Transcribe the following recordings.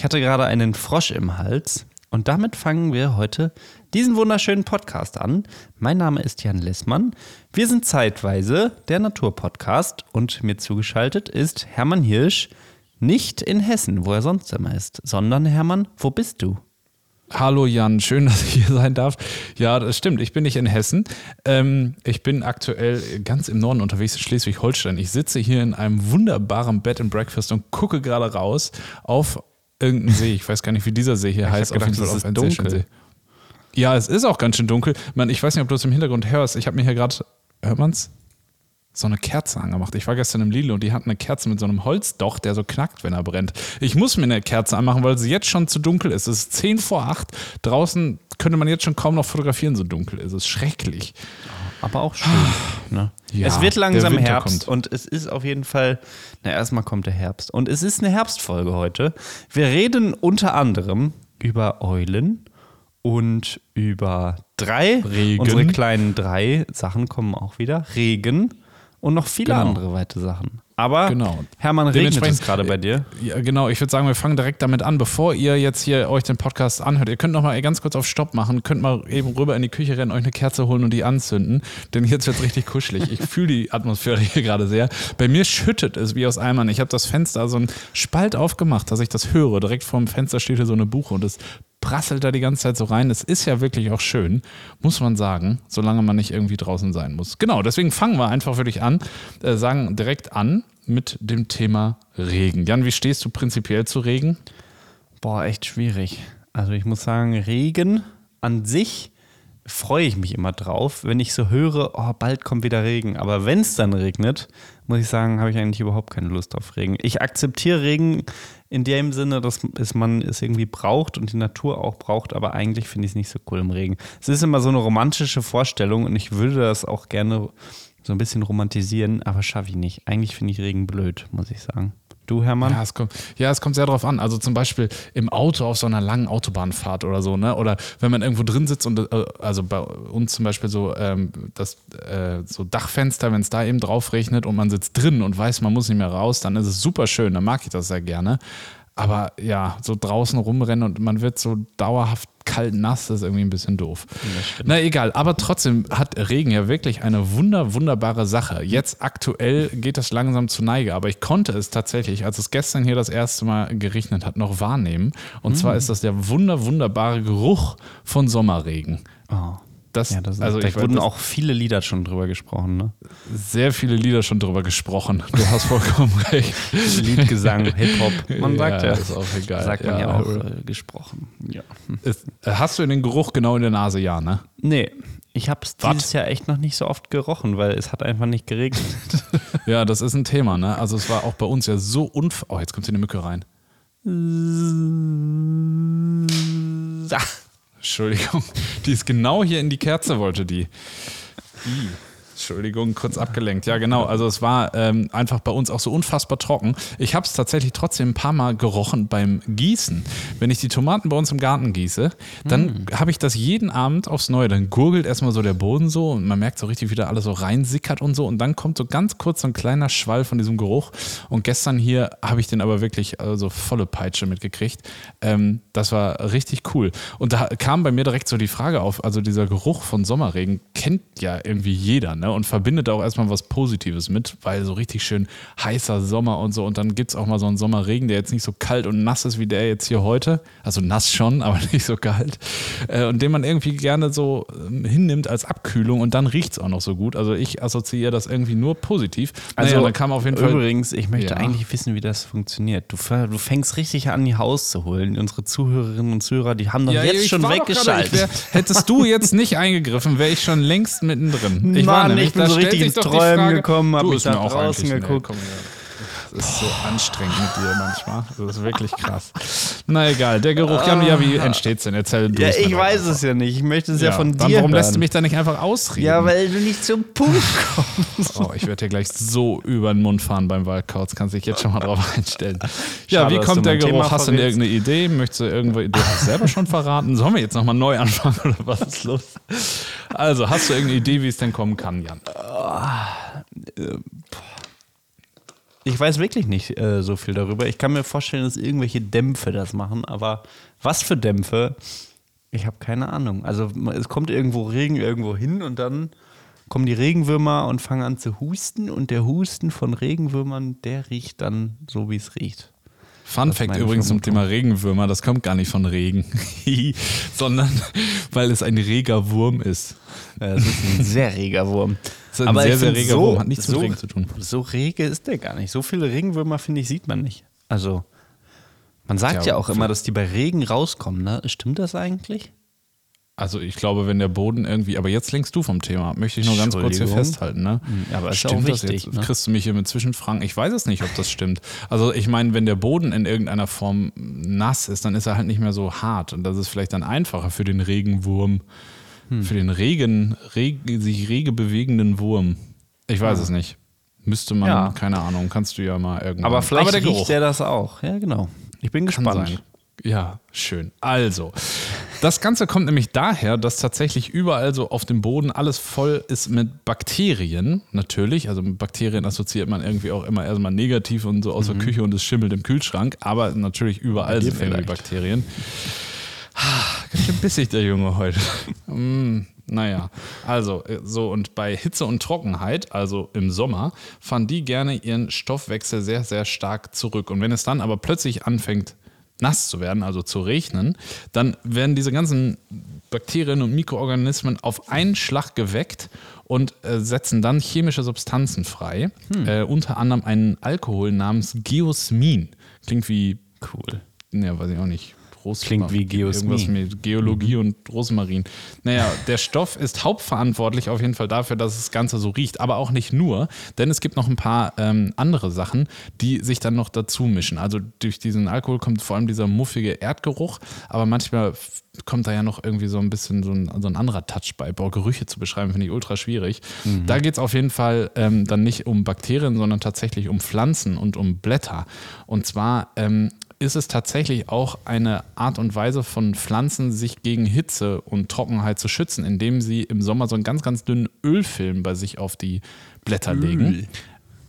Ich hatte gerade einen Frosch im Hals und damit fangen wir heute diesen wunderschönen Podcast an. Mein Name ist Jan Lissmann. Wir sind zeitweise der Naturpodcast und mir zugeschaltet ist Hermann Hirsch, nicht in Hessen, wo er sonst immer ist, sondern Hermann, wo bist du? Hallo Jan, schön, dass ich hier sein darf. Ja, das stimmt, ich bin nicht in Hessen. Ähm, ich bin aktuell ganz im Norden unterwegs, in Schleswig-Holstein. Ich sitze hier in einem wunderbaren Bed and Breakfast und gucke gerade raus auf irgendeinen See. Ich weiß gar nicht, wie dieser See hier Ich heißt. gedacht, auf jeden Fall es auf dunkel. See. Ja, es ist auch ganz schön dunkel. Man, ich weiß nicht, ob du es im Hintergrund hörst. Ich habe mir hier gerade, hört man's? So eine Kerze angemacht. Ich war gestern im Lidl und die hatten eine Kerze mit so einem Holzdoch, der so knackt, wenn er brennt. Ich muss mir eine Kerze anmachen, weil es jetzt schon zu dunkel ist. Es ist 10 vor 8. Draußen könnte man jetzt schon kaum noch fotografieren, so dunkel ist es. Schrecklich. Aber auch schön. ne? Ja, es wird langsam Herbst kommt. und es ist auf jeden Fall, na erstmal kommt der Herbst und es ist eine Herbstfolge heute. Wir reden unter anderem über Eulen und über drei, Regen. unsere kleinen drei Sachen kommen auch wieder, Regen und noch viele Genau. andere weitere Sachen. Aber Genau. Hermann, regnet es gerade bei dir? Ja, genau. Ich würde sagen, wir fangen direkt damit an, bevor ihr jetzt hier euch den Podcast anhört. Ihr könnt noch mal ganz kurz auf Stopp machen, könnt mal eben rüber in die Küche rennen, euch eine Kerze holen und die anzünden, denn jetzt wird's richtig kuschelig. Ich fühle die Atmosphäre hier gerade sehr. Bei mir schüttet es wie aus Eimern. Ich habe das Fenster so einen Spalt aufgemacht, dass ich das höre. Direkt vorm Fenster steht hier so eine Buche und es prasselt da die ganze Zeit so rein. Es ist ja wirklich auch schön, muss man sagen, solange man nicht irgendwie draußen sein muss. Genau, deswegen fangen wir einfach wirklich an, äh, sagen direkt an mit dem Thema Regen. Jan, wie stehst du prinzipiell zu Regen? Boah, echt schwierig. Also ich muss sagen, Regen an sich freue ich mich immer drauf, wenn ich so höre, oh, bald kommt wieder Regen. Aber wenn es dann regnet, muss ich sagen, habe ich eigentlich überhaupt keine Lust auf Regen. Ich akzeptiere Regen in dem Sinne, dass man es irgendwie braucht und die Natur auch braucht, aber eigentlich finde ich es nicht so cool im Regen. Es ist immer so eine romantische Vorstellung und ich würde das auch gerne so ein bisschen romantisieren, aber schaffe ich nicht. Eigentlich finde ich Regen blöd, muss ich sagen. Du, Hermann? Ja es, kommt, ja, es kommt sehr drauf an. Also zum Beispiel im Auto auf so einer langen Autobahnfahrt oder so, ne? Oder wenn man irgendwo drin sitzt und äh, also bei uns zum Beispiel so ähm, das äh, so Dachfenster, wenn es da eben drauf regnet und man sitzt drin und weiß, man muss nicht mehr raus, dann ist es super schön. Dann mag ich das sehr gerne. Aber ja, so draußen rumrennen und man wird so dauerhaft kalt nass, das ist irgendwie ein bisschen doof. Na egal, aber trotzdem hat Regen ja wirklich eine wunder, wunderbare Sache. Jetzt aktuell geht das langsam zu Neige, aber ich konnte es tatsächlich, als es gestern hier das erste Mal geregnet hat, noch wahrnehmen. Und zwar ist das der wunder, wunderbare Geruch von Sommerregen. Oh. Das, Ja, das ist, also da wurden auch viele Lieder schon drüber gesprochen, ne? sehr viele Lieder schon drüber gesprochen. Du hast vollkommen recht. Liedgesang, Hip-Hop. Man sagt ja, ist auch egal. sagt man ja, auch äh, gesprochen. Ja. Ist, äh, hast du den Geruch genau in der Nase? Ja, ne? Nee, ich habe es dieses Jahr echt noch nicht so oft gerochen, weil es hat einfach nicht geregnet. Ja, das ist ein Thema, ne? Also es war auch bei uns ja so unf... Oh, jetzt kommt hier eine Mücke rein. Ah, Entschuldigung. Die ist genau hier in die Kerze, wollte die. I. Entschuldigung, kurz abgelenkt. Ja, genau. Also es war ähm, einfach bei uns auch so unfassbar trocken. Ich habe es tatsächlich trotzdem ein paar Mal gerochen beim Gießen. Wenn ich die Tomaten bei uns im Garten gieße, dann habe ich das jeden Abend aufs Neue. Dann gurgelt erstmal so der Boden so und man merkt so richtig, wie da alles so reinsickert und so. Und dann kommt so ganz kurz so ein kleiner Schwall von diesem Geruch. Und gestern hier habe ich den aber wirklich also volle Peitsche mitgekriegt. Ähm, das war richtig cool. Und da kam bei mir direkt so die Frage auf, also dieser Geruch von Sommerregen kennt ja irgendwie jeder, ne? Und verbindet auch erstmal was Positives mit, weil so richtig schön heißer Sommer und so. Und dann gibt es auch mal so einen Sommerregen, der jetzt nicht so kalt und nass ist wie der jetzt hier heute. Also nass schon, aber nicht so kalt. Äh, und den man irgendwie gerne so ähm, hinnimmt als Abkühlung und dann riecht es auch noch so gut. Also ich assoziiere das irgendwie nur positiv. Also naja, dann kam auf jeden Fall. Übrigens, ich möchte Ja. eigentlich wissen, wie das funktioniert. Du, du fängst richtig an, die Haus zu holen. Unsere Zuhörerinnen und Zuhörer, die haben doch Ja, jetzt schon war weggeschaltet. ich wär- hättest du jetzt nicht eingegriffen, wäre ich schon längst mittendrin. Ich Mann, nämlich- ich bin so richtig ins Träumen Frage- gekommen, hab Du, mich auch draußen nee, geguckt. komm, ja. Das ist so anstrengend mit dir manchmal. Das ist wirklich krass. Na egal, der Geruch. Jan, ja, wie entsteht's denn? Erzähl du ja, ich weiß einfach. es ja nicht. Ich möchte es ja, von dann dir Warum lässt du mich da nicht einfach ausreden? Ja, weil du nicht zum Punkt kommst. Oh, ich werde dir gleich so über den Mund fahren beim Waldkauz. Kannst dich jetzt schon mal drauf einstellen. Ja, Schade, wie kommt der mein Thema Geruch? Hast du irgendeine Idee? Möchtest du irgendwo. Du hast selber schon verraten. Sollen wir jetzt nochmal neu anfangen oder was ist los? Also, hast du irgendeine Idee, wie es denn kommen kann, Jan? Ich weiß wirklich nicht äh, so viel darüber. Ich kann mir vorstellen, dass irgendwelche Dämpfe das machen, aber was für Dämpfe? Ich habe keine Ahnung. Also es kommt irgendwo Regen irgendwo hin und dann kommen die Regenwürmer und fangen an zu husten und der Husten von Regenwürmern, der riecht dann so, wie es riecht. Fun Fact übrigens zum. Thema Regenwürmer, das kommt gar nicht von Regen, sondern weil es ein reger Wurm ist. Das ist ein sehr reger Wurm. Das ist ein sehr, ich sehr find reger Wurm, hat nichts mit so, Regen zu tun. So rege ist der gar nicht. So viele Regenwürmer, finde ich, sieht man nicht. Also, man sagt Ja, ja, auch immer, dass die bei Regen rauskommen. Ne? Stimmt das eigentlich? Also ich glaube, wenn der Boden irgendwie, aber jetzt lenkst du vom Thema, möchte ich nur ganz kurz hier festhalten. Ne? Ja, aber ja stimmt auch das wichtig, jetzt? ne? Kriegst du mich hier mit Zwischenfragen? Ich weiß es nicht, ob das stimmt. Also ich meine, wenn der Boden in irgendeiner Form nass ist, dann ist er halt nicht mehr so hart und das ist vielleicht dann einfacher für den Regenwurm, Hm. für den regen, reg, sich rege bewegenden Wurm. Ich weiß es nicht. Müsste man, Ja. keine Ahnung, kannst du ja mal irgendwann. Aber vielleicht der riecht Geruch. der das auch. Ja, genau. Ich bin gespannt. Ja, schön. Also, das Ganze kommt nämlich daher, dass tatsächlich überall so auf dem Boden alles voll ist mit Bakterien, natürlich. Also mit Bakterien assoziiert man irgendwie auch immer erstmal negativ und so aus der Küche und es schimmelt im Kühlschrank. Aber natürlich überall Mhm. sind irgendwie vielleicht. Bakterien. Ganz schön bissig, der Junge heute. mm, naja, also äh, so und bei Hitze und Trockenheit, also im Sommer, fahren die gerne ihren Stoffwechsel sehr, sehr stark zurück. Und wenn es dann aber plötzlich anfängt, nass zu werden, also zu regnen, dann werden diese ganzen Bakterien und Mikroorganismen auf einen Schlag geweckt und äh, setzen dann chemische Substanzen frei. Äh, unter anderem einen Alkohol namens Geosmin. Klingt wie Cool. ja, weiß ich auch nicht. Rosma- Klingt wie Geosmin. Irgendwas mit Geologie und Rosmarin. Naja, der Stoff ist hauptverantwortlich auf jeden Fall dafür, dass das Ganze so riecht. Aber auch nicht nur, denn es gibt noch ein paar ähm, andere Sachen, die sich dann noch dazu mischen. Also durch diesen Alkohol kommt vor allem dieser muffige Erdgeruch, aber manchmal kommt da ja noch irgendwie so ein bisschen so ein, so ein anderer Touch bei. Boah, Gerüche zu beschreiben, finde ich ultra schwierig. Da geht es auf jeden Fall ähm, dann nicht um Bakterien, sondern tatsächlich um Pflanzen und um Blätter. Und zwar ähm, ist es tatsächlich auch eine Art und Weise von Pflanzen, sich gegen Hitze und Trockenheit zu schützen, indem sie im Sommer so einen ganz, ganz dünnen Ölfilm bei sich auf die Blätter legen.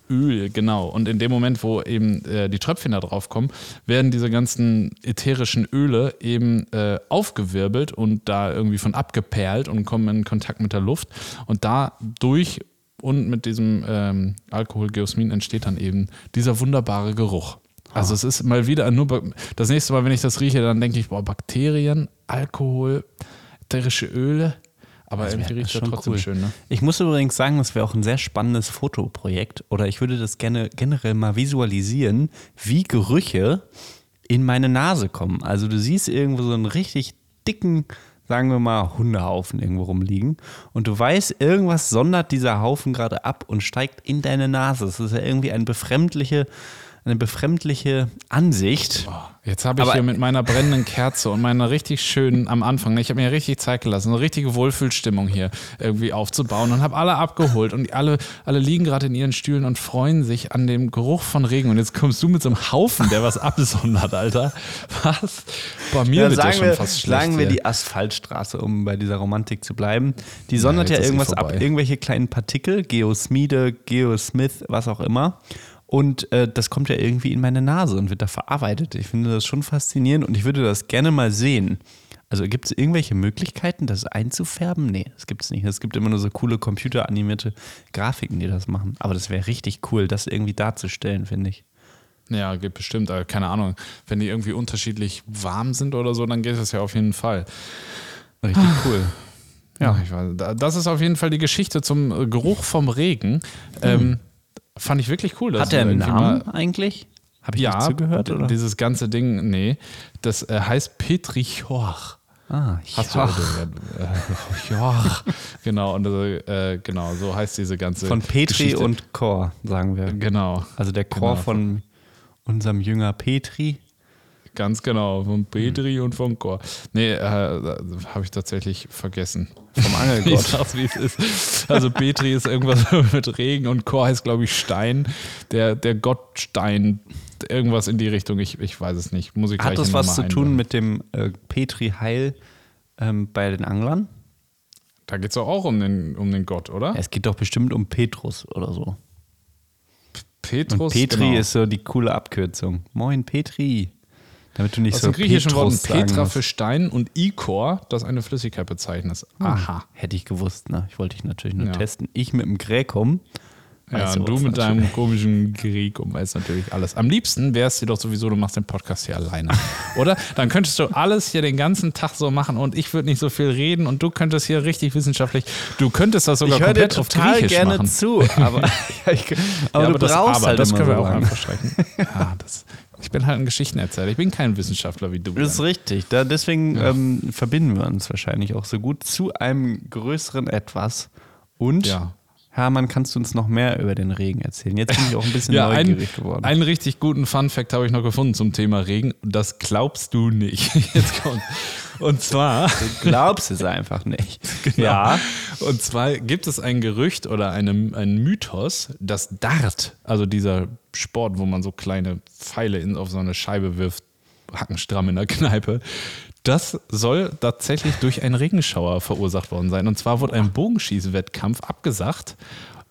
Öl, genau. Und in dem Moment, wo eben äh, die Tröpfchen da drauf kommen, werden diese ganzen ätherischen Öle eben äh, aufgewirbelt und da irgendwie von abgeperlt und kommen in Kontakt mit der Luft. Und dadurch und mit diesem ähm, Alkohol Geosmin entsteht dann eben dieser wunderbare Geruch. Also es ist mal wieder nur das nächste Mal, wenn ich das rieche, dann denke ich, boah, Bakterien, Alkohol, ätherische Öle. Aber irgendwie riecht das trotzdem schön, ne? Ich muss übrigens sagen, das wäre auch ein sehr spannendes Fotoprojekt. Oder ich würde das gerne generell mal visualisieren, wie Gerüche in meine Nase kommen. Also du siehst irgendwo so einen richtig dicken, sagen wir mal, Hundehaufen irgendwo rumliegen. Und du weißt, irgendwas sondert dieser Haufen gerade ab und steigt in deine Nase. Das ist ja irgendwie eine befremdliche, eine befremdliche Ansicht. Jetzt habe ich Aber- hier mit meiner brennenden Kerze und meiner richtig schönen am Anfang, ich habe mir richtig Zeit gelassen, eine richtige Wohlfühlstimmung hier irgendwie aufzubauen und habe alle abgeholt und alle, alle liegen gerade in ihren Stühlen und freuen sich an dem Geruch von Regen. Und jetzt kommst du mit so einem Haufen, der was absondert, Alter. Was? Bei mir Ja, wird ja schon wir, fast schlecht. sagen wir hier. die Asphaltstraße, um bei dieser Romantik zu bleiben. Die sondert ja sie irgendwas ab, irgendwelche kleinen Partikel, Geosmide, Geosmith, was auch immer. Und äh, das kommt ja irgendwie in meine Nase und wird da verarbeitet. Ich finde das schon faszinierend und ich würde das gerne mal sehen. Also gibt es irgendwelche Möglichkeiten, das einzufärben? Nee, das gibt es nicht. Es gibt immer nur so coole computeranimierte Grafiken, die das machen. Aber das wäre richtig cool, das irgendwie darzustellen, finde ich. Ja, geht bestimmt. aber Keine Ahnung. Wenn die irgendwie unterschiedlich warm sind oder so, dann geht das ja auf jeden Fall. Richtig cool. Ja, ich weiß. da- Das ist auf jeden Fall die Geschichte zum äh, Geruch vom Regen. Ähm, fand ich wirklich cool. Hat der wir einen Namen eigentlich? Habe ich Ja, nicht zugehört? Oder? dieses ganze Ding, nee. Das äh, heißt Petrichor. ah, Hast ja. du äh, ja, genau, und äh, genau, so heißt diese ganze Von Petri Geschichte. und Chor, sagen wir. Genau, Also der Chor Genau. von unserem Jünger Petri. Ganz genau, von Petri und von Chor. Nee, äh, habe ich tatsächlich vergessen. Vom Ich Angelgott. sag's, wie es ist. Also Petri ist irgendwas mit Regen und Chor heißt, glaube ich, Stein. Der, der Gottstein, irgendwas in die Richtung. Ich, ich weiß es nicht. Muss ich Hat das was zu tun mit dem äh, Petri-Heil ähm, bei den Anglern? Da geht es doch auch um den, um den Gott, oder? Es geht doch bestimmt um Petrus oder so. Petrus. Und Petri genau. ist so die coole Abkürzung. Moin Petri. Damit du nicht aus so dem griechischen Worten Petrus sagen Petra für Stein und Ikor, das eine Flüssigkeit bezeichnet. Aha. Hätte ich gewusst, ne? Ich wollte dich natürlich nur Ja. testen. Ich mit dem Gräkum. Ja, und du mit natürlich. deinem komischen Greek und weißt natürlich alles. Am liebsten es dir doch sowieso, du machst den Podcast hier alleine. Oder? Dann könntest du alles hier den ganzen Tag so machen und ich würde nicht so viel reden und du könntest hier richtig wissenschaftlich, du könntest das sogar Ich komplett auf Griechisch gerne machen. zu, aber, ja, ich, aber Ja, du das, brauchst aber, halt das können wir so auch einfach streichen. Ja, das, ich bin halt ein Geschichtenerzähler. Ich bin kein Wissenschaftler wie du. Das ist richtig. Da, deswegen ähm, verbinden wir uns wahrscheinlich auch so gut zu einem größeren Etwas. Und, Ja. Hermann, kannst du uns noch mehr über den Regen erzählen? Jetzt bin ich auch ein bisschen Ja, ein, neugierig geworden. einen richtig guten Fun-Fact habe ich noch gefunden zum Thema Regen. Das glaubst du nicht. Jetzt kommt. Und zwar. du glaubst es einfach nicht. Genau. Ja. Und zwar gibt es ein Gerücht oder einen, einen Mythos, dass Dart, also dieser Sport, wo man so kleine Pfeile in, auf so eine Scheibe wirft, hackenstramm in der Kneipe, das soll tatsächlich durch einen Regenschauer verursacht worden sein. Und zwar wurde ein Bogenschießwettkampf abgesagt,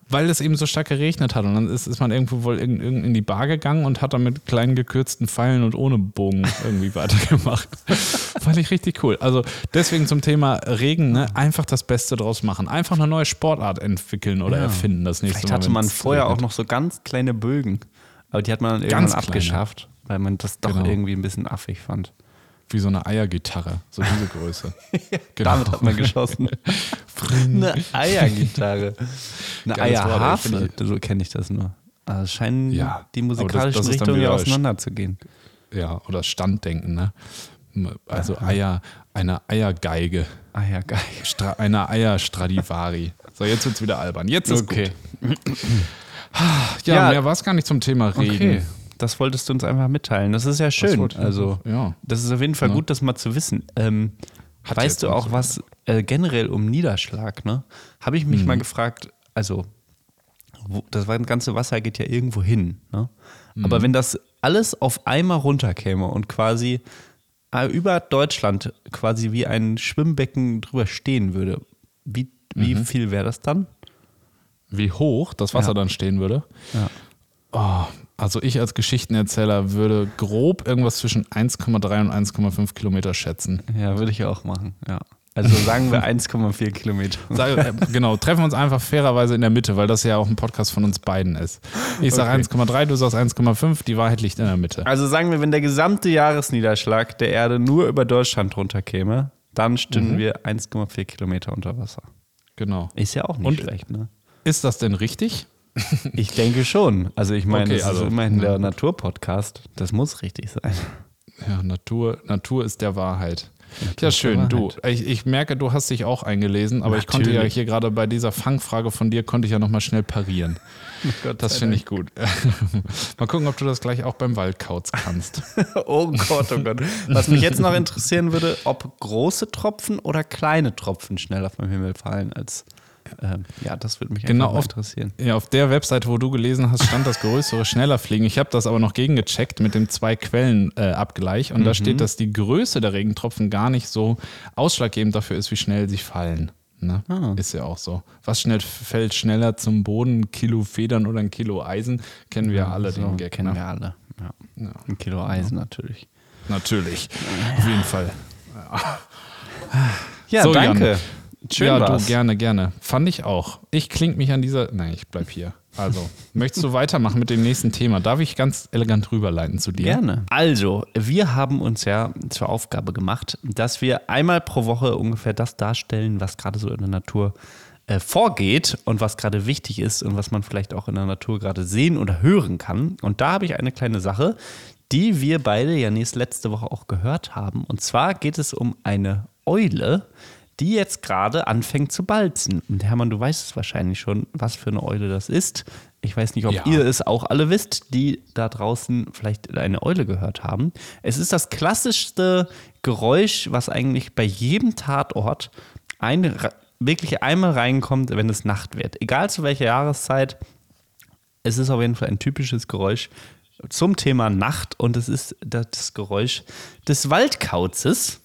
weil es eben so stark geregnet hat. Und dann ist, ist man irgendwo wohl in, in die Bar gegangen und hat dann mit kleinen gekürzten Pfeilen und ohne Bogen irgendwie weitergemacht. Fand ich richtig cool. Also deswegen zum Thema Regen, ne? einfach das Beste draus machen. Einfach eine neue Sportart entwickeln oder Ja. erfinden das nächste Vielleicht Mal. hatte man vorher auch noch so ganz kleine Bögen. Aber die hat man dann irgendwann Ganz kleine. abgeschafft, weil man das doch Genau. irgendwie ein bisschen affig fand. Wie so eine Eiergitarre, so diese Größe. Genau. Damit hat man geschossen. eine Eiergitarre. Eine Eierharfe, so kenne ich das nur. Also es scheinen Ja, die das- musikalischen das Richtungen ja auseinanderzugehen. Ja, oder Standdenken, ne? Also Eier, eine Eiergeige. Eiergeige. Stra eine Eierstradivari. So, jetzt wird's wieder albern. Jetzt ist Okay. gut. Ja, Ja. mehr war es gar nicht zum Thema Regen. Okay. Das wolltest du uns einfach mitteilen. Das ist ja schön. Also, ja. das ist auf jeden Fall Ja. gut, das mal zu wissen. Ähm, weißt du auch auch so was äh, generell um Niederschlag? Ne? Habe ich mich Mhm. mal gefragt, also wo, das ganze Wasser geht ja irgendwo hin. Ne? Mhm. Aber wenn das alles auf einmal runterkäme und quasi äh, über Deutschland quasi wie ein Schwimmbecken drüber stehen würde, wie, wie Mhm. viel wäre das dann? Wie hoch das Wasser Ja. dann stehen würde. Ja. Also ich als Geschichtenerzähler würde grob irgendwas zwischen 1,3 und 1,5 Kilometer schätzen. Ja, würde ich auch machen, ja. Also sagen wir 1,4 Kilometer. Sag, äh, genau, treffen wir uns einfach fairerweise in der Mitte, weil das ja auch ein Podcast von uns beiden ist. Ich sage Okay. 1,3, du sagst 1,5, die Wahrheit liegt in der Mitte. Also sagen wir, wenn der gesamte Jahresniederschlag der Erde nur über Deutschland runterkäme, dann stünden wir 1,4 Kilometer unter Wasser. Genau. Ist ja auch nicht Und- schlecht, ne? Ist das denn richtig? Ich denke schon. Also ich meine, Okay, das also, ist immerhin na der. Naturpodcast. Das muss richtig sein. Ja, Natur, Natur ist der Wahrheit. Natur ja, schön. der Du, Wahrheit. ich, ich merke, du hast dich auch eingelesen, aber ich konnte ja Natürlich. hier gerade bei dieser Fangfrage von dir, konnte ich ja nochmal schnell parieren. Das finde ich gut. mal gucken, ob du das gleich auch beim Waldkauz kannst. Oh Gott, oh Gott. Was mich jetzt noch interessieren würde, ob große Tropfen oder kleine Tropfen schneller vom Himmel fallen als. Ähm, ja, das würde mich Genau auf- interessieren. Ja, auf der Webseite, wo du gelesen hast, stand das größere schneller fliegen. Ich habe das aber noch gegengecheckt mit dem Zwei-Quellen-Abgleich und da steht, dass die Größe der Regentropfen gar nicht so ausschlaggebend dafür ist, wie schnell sie fallen. Ne? Ah. Ist ja auch so. Was schnell fällt schneller zum Boden? Ein Kilo Federn oder ein Kilo Eisen? Kennen wir alle so, den Gag. kennen ne? wir alle. Ja. Ja. Ein Kilo Eisen natürlich. Natürlich. Auf jeden Fall. Ja, So, danke. Jan. Schön ja, war's. du, gerne, gerne. Fand ich auch. Ich kling mich an dieser. Nein, ich bleib hier. Also, möchtest du weitermachen mit dem nächsten Thema? Darf ich ganz elegant rüberleiten zu dir? Gerne. Also, wir haben uns ja zur Aufgabe gemacht, dass wir einmal pro Woche ungefähr das darstellen, was gerade so in der Natur äh, vorgeht und was gerade wichtig ist und was man vielleicht auch in der Natur gerade sehen oder hören kann. Und da habe ich eine kleine Sache, die wir beide ja nächst letzte Woche auch gehört haben. Und zwar geht es um eine Eule, die jetzt gerade anfängt zu balzen. Und Hermann, du weißt es wahrscheinlich schon, was für eine Eule das ist. Ich weiß nicht, ob Ja. ihr es auch alle wisst, die da draußen vielleicht eine Eule gehört haben. Es ist das klassischste Geräusch, was eigentlich bei jedem Tatort ein, wirklich einmal reinkommt, wenn es Nacht wird. Egal zu welcher Jahreszeit, es ist auf jeden Fall ein typisches Geräusch zum Thema Nacht und es ist das Geräusch des Waldkauzes.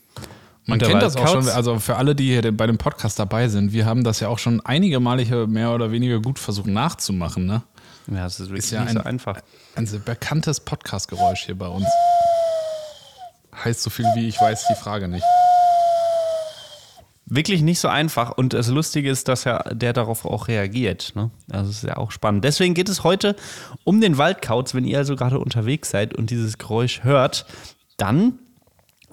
Man kennt das auch schon, also für alle, die hier bei dem Podcast dabei sind, wir haben das ja auch schon einige Male hier mehr oder weniger gut versucht nachzumachen, ne? Ja, das ist wirklich Ist ja nicht ein- so einfach. Ein sehr bekanntes Podcast-Geräusch hier bei uns. Heißt so viel wie ich weiß die Frage nicht. Wirklich nicht so einfach. Und das Lustige ist, dass ja der darauf auch reagiert. Ne? Also das ist ja auch spannend. Deswegen geht es heute um den Waldkauz. Wenn ihr also gerade unterwegs seid und dieses Geräusch hört, dann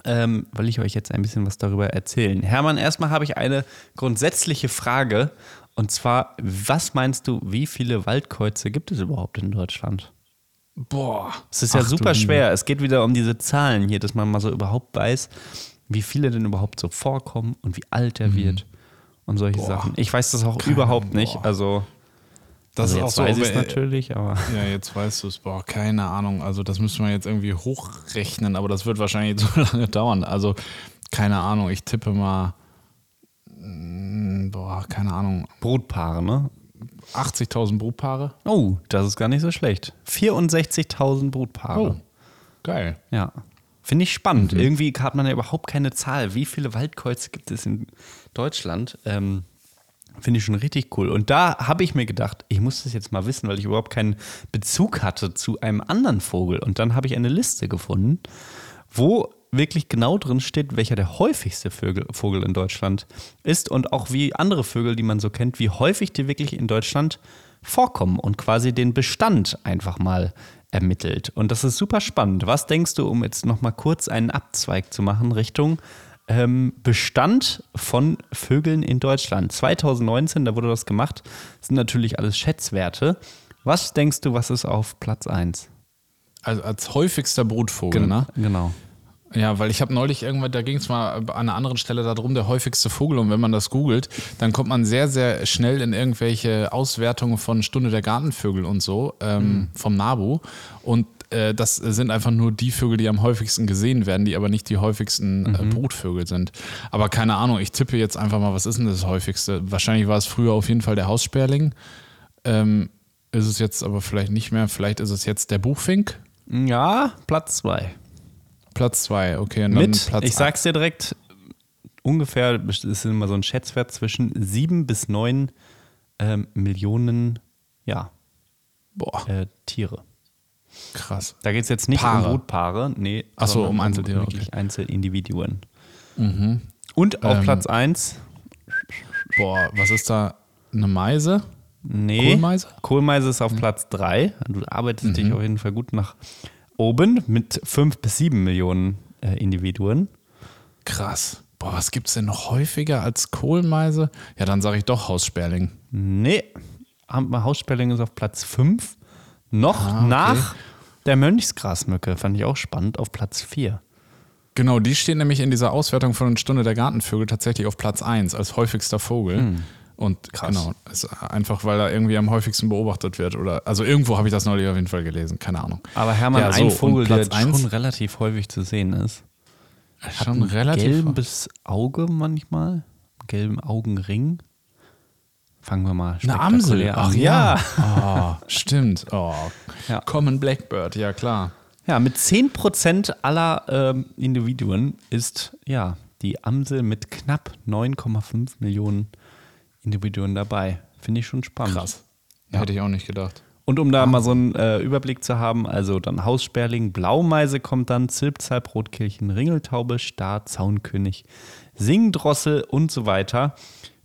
ähm, will ich euch jetzt ein bisschen was darüber erzählen. Hermann, erstmal habe ich eine grundsätzliche Frage. Und zwar, was meinst du, wie viele Waldkäuze gibt es überhaupt in Deutschland? Boah. Es ist ja Ach super schwer. Es geht wieder um diese Zahlen hier, dass man mal so überhaupt weiß, wie viele denn überhaupt so vorkommen und wie alt er wird und solche Mhm. Boah. Sachen. Ich weiß das auch Keine überhaupt nicht. boah. Also, Das also ist auch jetzt so. weiß ich es äh, natürlich, aber Ja, jetzt weißt du es. Boah, keine Ahnung. Also, das müssen wir jetzt irgendwie hochrechnen, aber das wird wahrscheinlich so lange dauern. Also, keine Ahnung. Ich tippe mal. mm, Boah, keine Ahnung. Brutpaare, ne? 80.000 Brutpaare? Oh, das ist gar nicht so schlecht. 64.000 Brutpaare. Oh, geil. Ja. Finde ich spannend. Mhm. Irgendwie hat man ja überhaupt keine Zahl. Wie viele Waldkreuze gibt es in Deutschland? Ähm, Finde ich schon richtig cool. Und da habe ich mir gedacht, ich muss das jetzt mal wissen, weil ich überhaupt keinen Bezug hatte zu einem anderen Vogel. Und dann habe ich eine Liste gefunden, wo wirklich genau drin steht, welcher der häufigste Vögel, Vogel in Deutschland ist und auch wie andere Vögel, die man so kennt, wie häufig die wirklich in Deutschland vorkommen und quasi den Bestand einfach mal ermittelt. Und das ist super spannend. Was denkst du, um jetzt noch mal kurz einen Abzweig zu machen Richtung ähm, Bestand von Vögeln in Deutschland? 2019, da wurde das gemacht, sind natürlich alles Schätzwerte. Was denkst du, was ist auf Platz 1? Also, als häufigster Brutvogel, ne? Genau. Ja, weil ich habe neulich irgendwann, da ging es mal an einer anderen Stelle darum, der häufigste Vogel. Und wenn man das googelt, dann kommt man sehr, sehr schnell in irgendwelche Auswertungen von Stunde der Gartenvögel und so ähm, vom NABU. Und äh, das sind einfach nur die Vögel, die am häufigsten gesehen werden, die aber nicht die häufigsten äh, Brutvögel sind. Aber keine Ahnung, ich tippe jetzt einfach mal, was ist denn das häufigste? Wahrscheinlich war es früher auf jeden Fall der Haussperling. Ähm, ist es jetzt aber vielleicht nicht mehr. Vielleicht ist es jetzt der Buchfink. Ja, Platz 2. Platz zwei, okay. Und dann Mit, Platz ich sag's dir direkt, ungefähr, es ist immer so ein Schätzwert zwischen 7 bis 9 ähm, Millionen ja, Boah, äh, Tiere. Krass. Da geht es jetzt nicht Paare. um Brutpaare, nee. Ach so, sondern um Einzeltiere, Mhm. Wirklich Einzelindividuen. Und auf Ähm, Platz 1, Boah, was ist da? Eine Meise? nee. Kohlmeise? Kohlmeise ist auf Platz 3. Du arbeitest Mhm. dich auf jeden Fall gut nach oben mit 5 bis 7 Millionen äh, Individuen. Krass. Boah, was gibt's denn noch häufiger als Kohlmeise? Ja, dann sage ich doch Haussperling. Nee, Haussperling ist auf Platz 5. Noch Ah, okay. nach der Mönchsgrasmücke, fand ich auch spannend, auf Platz 4. Genau, die steht nämlich in dieser Auswertung von Stunde der Gartenvögel tatsächlich auf Platz 1 als häufigster Vogel. Und Krass. genau, ist einfach weil er irgendwie am häufigsten beobachtet wird. Oder also irgendwo habe ich das neulich auf jeden Fall gelesen, keine Ahnung. Aber Hermann, Ja, so, ein Vogel, der eins? schon relativ häufig zu sehen ist. Hat Schon ein relativ. gelbes Auge manchmal, gelben Augenring. Fangen wir mal Eine Amsel. Ach ja. Oh, stimmt. Oh. Ja. Common Blackbird, ja klar. Ja, mit 10% aller ähm, Individuen ist ja die Amsel mit knapp 9,5 Millionen Individuen dabei. Finde ich schon spannend. Krass. Hätte ich auch nicht gedacht. Und um da mal so einen äh, Überblick zu haben, also dann Haussperling, Blaumeise kommt dann, Zilpzalp, Rotkehlchen, Ringeltaube, Star, Zaunkönig, Singdrossel und so weiter.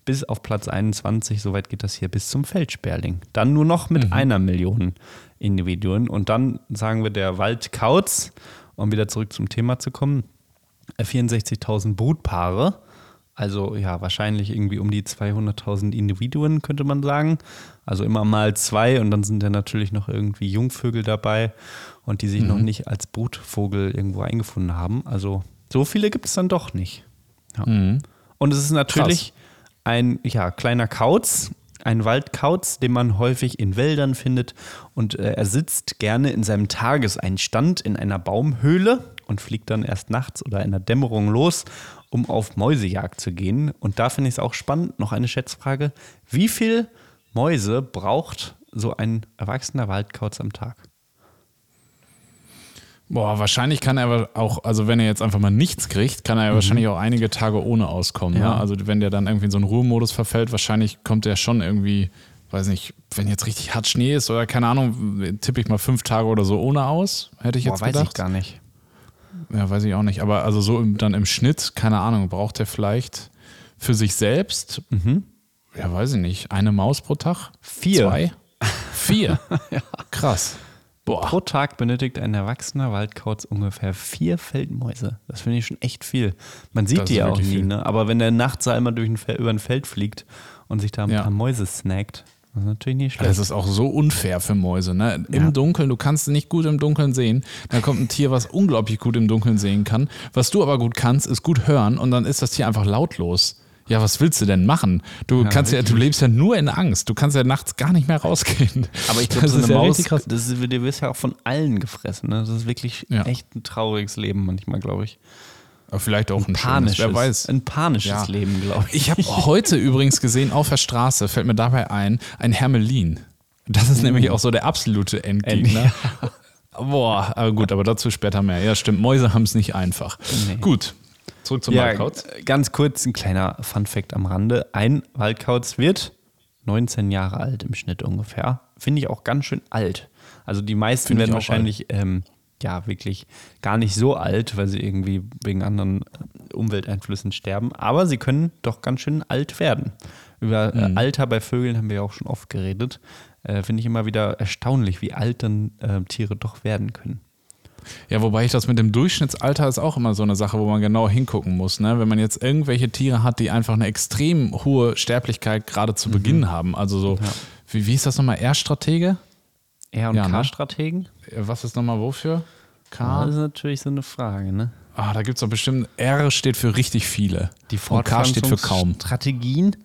Bis auf Platz 21, soweit geht das hier, bis zum Feldsperling. Dann nur noch mit einer Million Individuen. Und dann sagen wir der Waldkauz, um wieder zurück zum Thema zu kommen, äh, 64.000 Brutpaare. Also ja, wahrscheinlich irgendwie um die 200.000 Individuen, könnte man sagen. Also immer mal zwei und dann sind ja natürlich noch irgendwie Jungvögel dabei und die sich noch nicht als Brutvogel irgendwo eingefunden haben. Also so viele gibt es dann doch nicht. Ja. Und es ist natürlich ein ja, kleiner Kauz, ein Waldkauz, den man häufig in Wäldern findet. Und äh, er sitzt gerne in seinem Tageseinstand in einer Baumhöhle und fliegt dann erst nachts oder in der Dämmerung los, um auf Mäusejagd zu gehen. Und da finde ich es auch spannend, noch eine Schätzfrage. Wie viel Mäuse braucht so ein erwachsener Waldkauz am Tag? Boah, wahrscheinlich kann er aber auch, also wenn er jetzt einfach mal nichts kriegt, kann er ja wahrscheinlich auch einige Tage ohne auskommen. Ja. Ne? Also wenn der dann irgendwie in so einen Ruhemodus verfällt, wahrscheinlich kommt er schon irgendwie weiß nicht, wenn jetzt richtig hart Schnee ist oder keine Ahnung, tippe ich mal fünf Tage oder so ohne aus, hätte ich jetzt Boah, weiß gedacht. ich gar nicht. Ja, weiß ich auch nicht. Aber also so im, dann im Schnitt, keine Ahnung, braucht er vielleicht für sich selbst, ja, weiß ich nicht, eine Maus pro Tag? Vier. Zwei? Vier? Krass. Boah. Pro Tag benötigt ein erwachsener Waldkauz ungefähr vier Feldmäuse. Das finde ich schon echt viel. Man sieht Das die ja auch nie, viel. ne? aber wenn der nachts einmal durch ein Fel über ein Feld fliegt und sich da ein Ja. paar Mäuse snackt, das ist natürlich nicht schlecht. Das ist auch so unfair für Mäuse. Ne? Im Ja. Dunkeln, du kannst nicht gut im Dunkeln sehen. Dann kommt ein Tier, was unglaublich gut im Dunkeln sehen kann. Was du aber gut kannst, ist gut hören und dann ist das Tier einfach lautlos. Ja, was willst du denn machen? Du kannst ja, du wirklich. lebst ja nur in Angst. Du kannst ja nachts gar nicht mehr rausgehen. aber ich glaube, Das so ist eine ja Maus, richtig krass. das ist, du wirst ja auch von allen gefressen. Ne? Das ist wirklich Ja. echt ein trauriges Leben manchmal, glaube ich. Aber vielleicht auch ein, schönes, Panisches. wer weiß. Ein panisches Ja. Leben, glaube ich. Ich habe heute übrigens gesehen, auf der Straße, fällt mir dabei ein, ein Hermelin. Das ist nämlich auch so der absolute Endgegner. Boah, aber gut, aber dazu später mehr. Ja, stimmt, Mäuse haben es nicht einfach. Nee. Gut, zurück zum Ja, Waldkauz. ganz kurz ein kleiner Fun-Fact am Rande. Ein Waldkauz wird 19 Jahre alt im Schnitt ungefähr. Finde ich auch ganz schön alt. Also die meisten werden wahrscheinlich ähm, ja wirklich gar nicht so alt, weil sie irgendwie wegen anderen äh, Umwelteinflüssen sterben. Aber sie können doch ganz schön alt werden. Über Mhm. äh, Alter bei Vögeln haben wir ja auch schon oft geredet. Äh, Finde ich immer wieder erstaunlich, wie alt dann äh, Tiere doch werden können. Ja, wobei ich das mit dem Durchschnittsalter ist auch immer so eine Sache, wo man genau hingucken muss. Ne? Wenn man jetzt irgendwelche Tiere hat, die einfach eine extrem hohe Sterblichkeit gerade zu Beginn haben. Also so, wie, wie ist das nochmal? R-Stratege? R- und Ja, ne? K-Strategen? Äh, Was ist nochmal wofür? K? Das ist natürlich so eine Frage, ne? Ah, da gibt es doch bestimmt, R steht für richtig viele. Die Und K steht für kaum. Strategien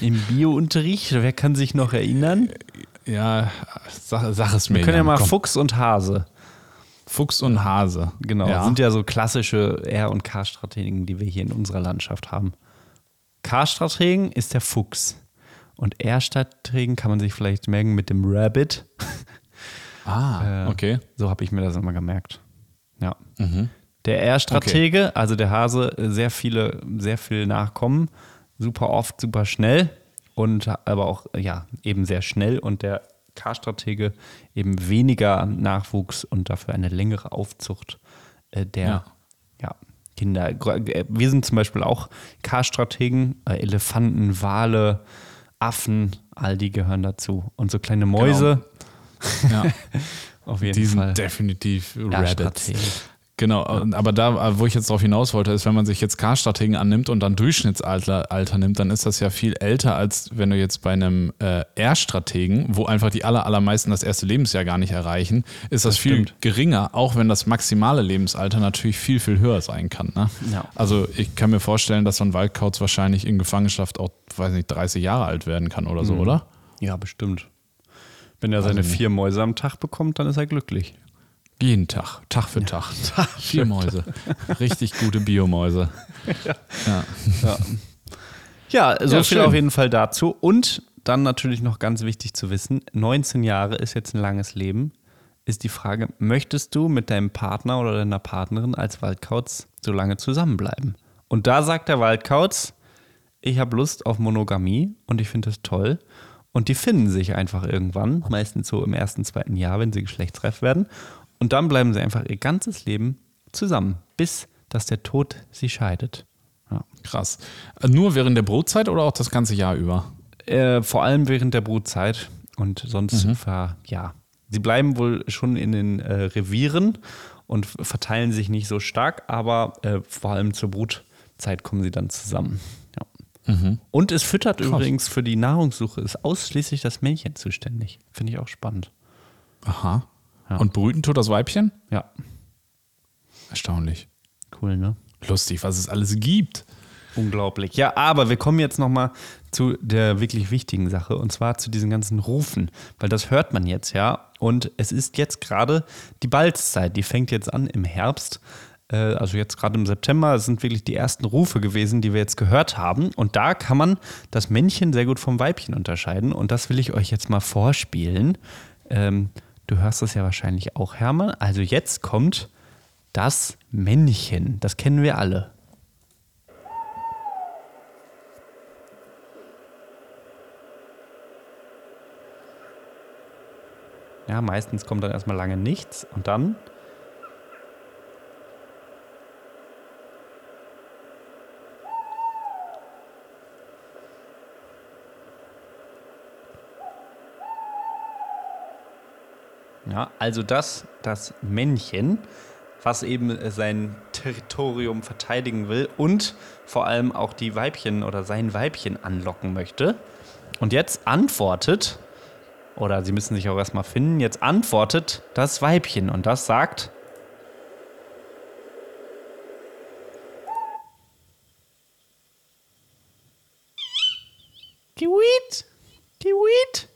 im Biounterricht. Wer kann sich noch erinnern? Ja, sag, sag es mir. Wir können ja mal komm. Fuchs und Hase. Fuchs und Hase. Genau. Ja. Sind ja so klassische R- und K-Strategen, die wir hier in unserer Landschaft haben. K-Strategen ist der Fuchs. Und R-Strategen kann man sich vielleicht merken mit dem Rabbit. ah, Äh, okay. So habe ich mir das immer gemerkt. Ja. Mhm. Der R-Stratege, also der Hase, sehr viele, sehr viel Nachkommen, super oft, super schnell und aber auch, ja, eben sehr schnell und der K-Stratege eben weniger Nachwuchs und dafür eine längere Aufzucht äh, der Ja. ja. Kinder. Äh, Wir sind zum Beispiel auch K-Strategen, äh, Elefanten, Wale, Affen, all die gehören dazu. Und so kleine Mäuse, Ja, auf jeden die Fall. sind definitiv Rabbits. Genau, aber da, wo ich jetzt darauf hinaus wollte, ist, wenn man sich jetzt K-Strategen annimmt und dann Durchschnittsalter Alter nimmt, dann ist das ja viel älter, als wenn du jetzt bei einem äh, R-Strategen, wo einfach die aller, allermeisten das erste Lebensjahr gar nicht erreichen, ist das, viel stimmt. geringer, auch wenn das maximale Lebensalter natürlich viel, viel höher sein kann. Ne? Ja. Also ich kann mir vorstellen, dass so ein Waldkauz wahrscheinlich in Gefangenschaft auch, weiß nicht, 30 Jahre alt werden kann oder Mhm. so, oder? Ja, bestimmt. Wenn er seine nicht. vier Mäuse am Tag bekommt, dann ist er glücklich. Jeden Tag, Tag für Tag. Vier Mäuse. Richtig gute Biomäuse. Ja. Ja, so Ja, viel schön. auf jeden Fall dazu. Und dann natürlich noch ganz wichtig zu wissen: 19 Jahre ist jetzt ein langes Leben. Ist die Frage, möchtest du mit deinem Partner oder deiner Partnerin als Waldkauz so lange zusammenbleiben? Und da sagt der Waldkauz, ich habe Lust auf Monogamie und ich finde das toll. Und die finden sich einfach irgendwann, meistens so im ersten, zweiten Jahr, wenn sie geschlechtsreif werden. Und dann bleiben sie einfach ihr ganzes Leben zusammen, bis dass der Tod sie scheidet. Ja. Krass. Äh, Nur während der Brotzeit oder auch das ganze Jahr über? Äh, vor allem während der Brutzeit und sonst ver, ja. Sie bleiben wohl schon in den äh, Revieren und verteilen sich nicht so stark, aber äh, vor allem zur Brutzeit kommen sie dann zusammen. Ja. Und es füttert übrigens für die Nahrungssuche, ist ausschließlich das Männchen zuständig. Finde ich auch spannend. Aha. Ja. Und brüten tut das Weibchen? Ja, Erstaunlich. cool, ne? Lustig, was es alles gibt. Unglaublich. Ja, aber wir kommen jetzt nochmal zu der wirklich wichtigen Sache und zwar zu diesen ganzen Rufen, weil das hört man jetzt ja und es ist jetzt gerade die Balzzeit, die fängt jetzt an im Herbst, äh, also jetzt gerade im September, es sind wirklich die ersten Rufe gewesen, die wir jetzt gehört haben und da kann man das Männchen sehr gut vom Weibchen unterscheiden und das will ich euch jetzt mal vorspielen. Ähm, Du hörst das ja wahrscheinlich auch, Hermann. Also jetzt kommt das Männchen. Das kennen wir alle. Ja, meistens kommt dann erstmal lange nichts und dann Ja, also das, das Männchen, was eben sein Territorium verteidigen will und vor allem auch die Weibchen oder sein Weibchen anlocken möchte. Und jetzt antwortet, oder sie müssen sich auch erstmal finden, jetzt antwortet das Weibchen und das sagt. Kiwit! Kiwit!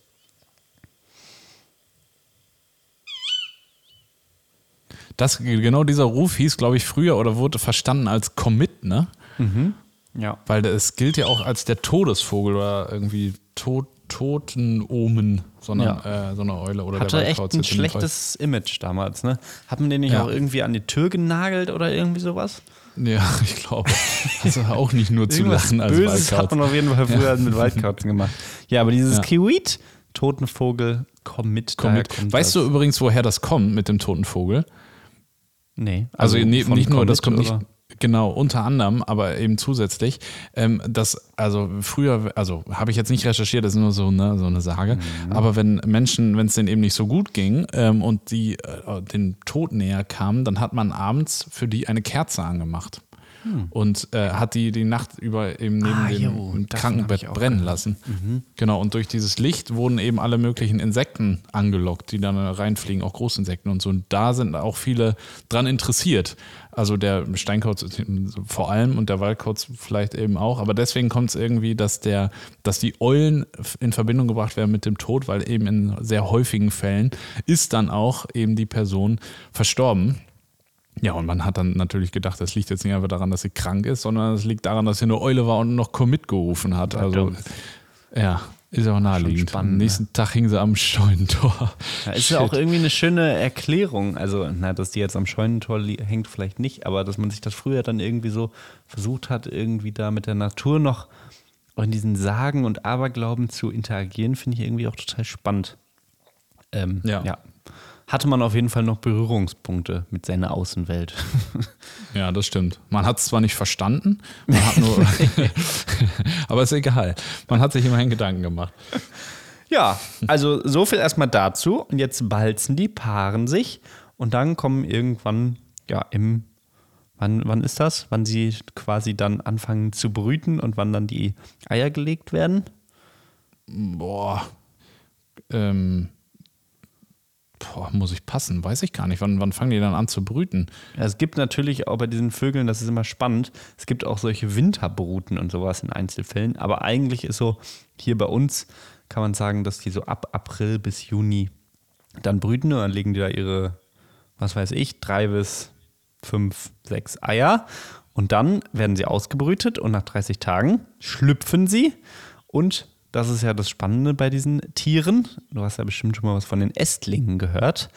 Das, genau dieser Ruf hieß, glaube ich, früher oder wurde verstanden als Commit, ne? Ja. Weil es gilt ja auch als der Todesvogel oder irgendwie Tod, Totenomen, so eine, Ja. äh, so eine Eule oder Hatte der echt Waldkauz ein jetzt in dem Fall. schlechtes Image damals, ne? Hat man den nicht Ja. auch irgendwie an die Tür genagelt oder irgendwie sowas? Ja, ich glaube. Also auch nicht nur zu lachen als Böses hat Waldkauz. man auf jeden Fall früher mit Waldkauzen gemacht. Ja, aber dieses Ja. Kiwit, Totenvogel, komm mit. Komm mit. Weißt das. du übrigens, woher das kommt mit dem toten Vogel? Nee. Also, nee, von nicht nur, das kommt nicht, oder? genau, unter anderem, aber eben zusätzlich, ähm, das, also früher, also habe ich jetzt nicht recherchiert, das ist nur so, ne, so eine Sage, Mhm. aber wenn Menschen, wenn es denen eben nicht so gut ging ähm, und die äh, den Tod näher kamen, dann hat man abends für die eine Kerze angemacht. Und äh, hat die die Nacht über eben neben Hm. Ah, dem jo, Krankenbett brennen gehört. lassen. Genau, und durch dieses Licht wurden eben alle möglichen Insekten angelockt, die dann reinfliegen, auch Großinsekten und so. Und da sind auch viele dran interessiert. Also der Steinkauz vor allem und der Waldkauz vielleicht eben auch. Aber deswegen kommt es irgendwie, dass der, dass die Eulen in Verbindung gebracht werden mit dem Tod, weil eben in sehr häufigen Fällen ist dann auch eben die Person verstorben. Ja, und man hat dann natürlich gedacht, das liegt jetzt nicht einfach daran, dass sie krank ist, sondern es liegt daran, dass sie eine Eule war und noch Commit gerufen hat. Also, ja, ist auch naheliegend. spannend, Am nächsten Tag hing sie am Scheunentor. Ja, ist ja auch irgendwie eine schöne Erklärung. Also, na, dass die jetzt am Scheunentor hängt, vielleicht nicht, aber dass man sich das früher dann irgendwie so versucht hat, irgendwie da mit der Natur noch in diesen Sagen und Aberglauben zu interagieren, finde ich irgendwie auch total spannend. Ähm, Ja. ja. Hatte man auf jeden Fall noch Berührungspunkte mit seiner Außenwelt. Ja, das stimmt. Man hat es zwar nicht verstanden, man hat nur, aber ist egal. Man hat sich immerhin Gedanken gemacht. Ja, also so viel erstmal dazu. Und jetzt balzen die, paaren sich und dann kommen irgendwann, ja, im, wann, wann ist das? Wann sie quasi dann anfangen zu brüten und wann dann die Eier gelegt werden? Boah, ähm, boah, muss ich passen? Weiß ich gar nicht. Wann, wann fangen die dann an zu brüten? Es gibt natürlich auch bei diesen Vögeln, das ist immer spannend, es gibt auch solche Winterbruten und sowas in Einzelfällen. Aber eigentlich ist so, hier bei uns kann man sagen, dass die so ab April bis Juni dann brüten und dann legen die da ihre, was weiß ich, drei bis fünf, sechs Eier. Und dann werden sie ausgebrütet und nach 30 Tagen schlüpfen sie. Und das ist ja das Spannende bei diesen Tieren. Du hast ja bestimmt schon mal was von den Ästlingen gehört.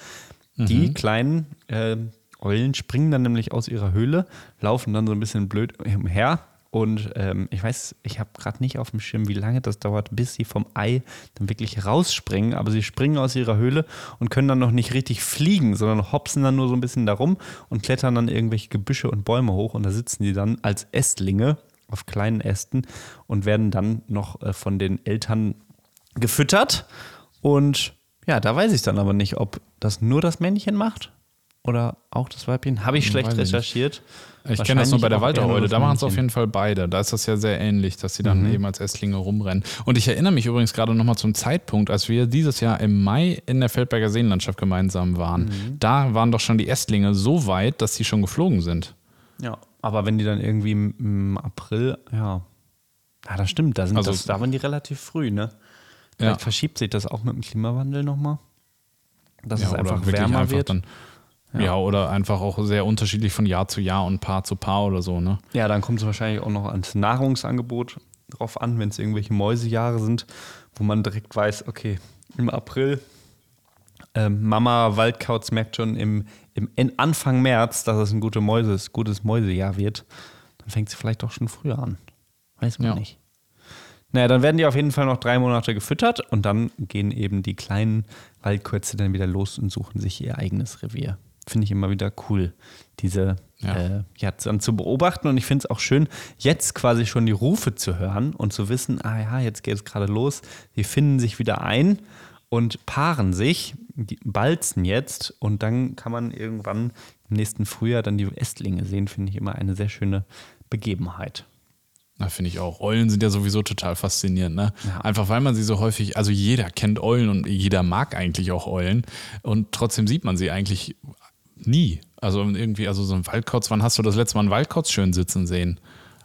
Die kleinen äh, Eulen springen dann nämlich aus ihrer Höhle, laufen dann so ein bisschen blöd umher. Und ähm, ich weiß, ich habe gerade nicht auf dem Schirm, wie lange das dauert, bis sie vom Ei dann wirklich rausspringen. Aber sie springen aus ihrer Höhle und können dann noch nicht richtig fliegen, sondern hopsen dann nur so ein bisschen darum und klettern dann irgendwelche Gebüsche und Bäume hoch. Und da sitzen die dann als Ästlinge auf kleinen Ästen und werden dann noch äh, von den Eltern gefüttert. Und ja, da weiß ich dann aber nicht, ob das nur das Männchen macht oder auch das Weibchen. Habe ich schlecht weiß recherchiert. Ich kenne das nur bei der nur Da machen es auf jeden Fall beide. Da ist das ja sehr ähnlich, dass sie dann eben als Ästlinge rumrennen. Und ich erinnere mich übrigens gerade nochmal zum Zeitpunkt, als wir dieses Jahr im Mai in der Feldberger Seenlandschaft gemeinsam waren. Da waren doch schon die Ästlinge so weit, dass sie schon geflogen sind. Ja, aber wenn die dann irgendwie im, im April, ja. Ja, das stimmt. Da, sind Also- das, da waren die relativ früh, ne? Ja. Vielleicht verschiebt sich das auch mit dem Klimawandel nochmal. Dass es oder einfach wärmer einfach wird. Dann, ja. oder einfach auch sehr unterschiedlich von Jahr zu Jahr und Paar zu Paar oder so, ne? Ja, dann kommt es wahrscheinlich auch noch ans Nahrungsangebot drauf an, wenn es irgendwelche Mäusejahre sind, wo man direkt weiß, okay, im April, ähm, Mama Waldkauz merkt schon im, im Anfang März, dass es ein gute Mäuse, gutes Mäusejahr wird. Dann fängt sie vielleicht auch schon früher an. Weiß man Ja. nicht. Naja, dann werden die auf jeden Fall noch drei Monate gefüttert und dann gehen eben die kleinen Waldkürze dann wieder los und suchen sich ihr eigenes Revier. Finde ich immer wieder cool, diese Ja. Äh, ja, dann zu beobachten. Und ich finde es auch schön, jetzt quasi schon die Rufe zu hören und zu wissen, ah ja, jetzt geht es gerade los. Die finden sich wieder ein und paaren sich, die balzen jetzt und dann kann man irgendwann im nächsten Frühjahr dann die Ästlinge sehen, finde ich immer eine sehr schöne Begebenheit. Na, finde ich auch. Eulen sind ja sowieso total faszinierend, ne? Ja. Einfach weil man sie so häufig, also jeder kennt Eulen und jeder mag eigentlich auch Eulen und trotzdem sieht man sie eigentlich nie. Also irgendwie, also so ein Waldkauz, wann hast du das letzte Mal einen Waldkauz schön sitzen sehen?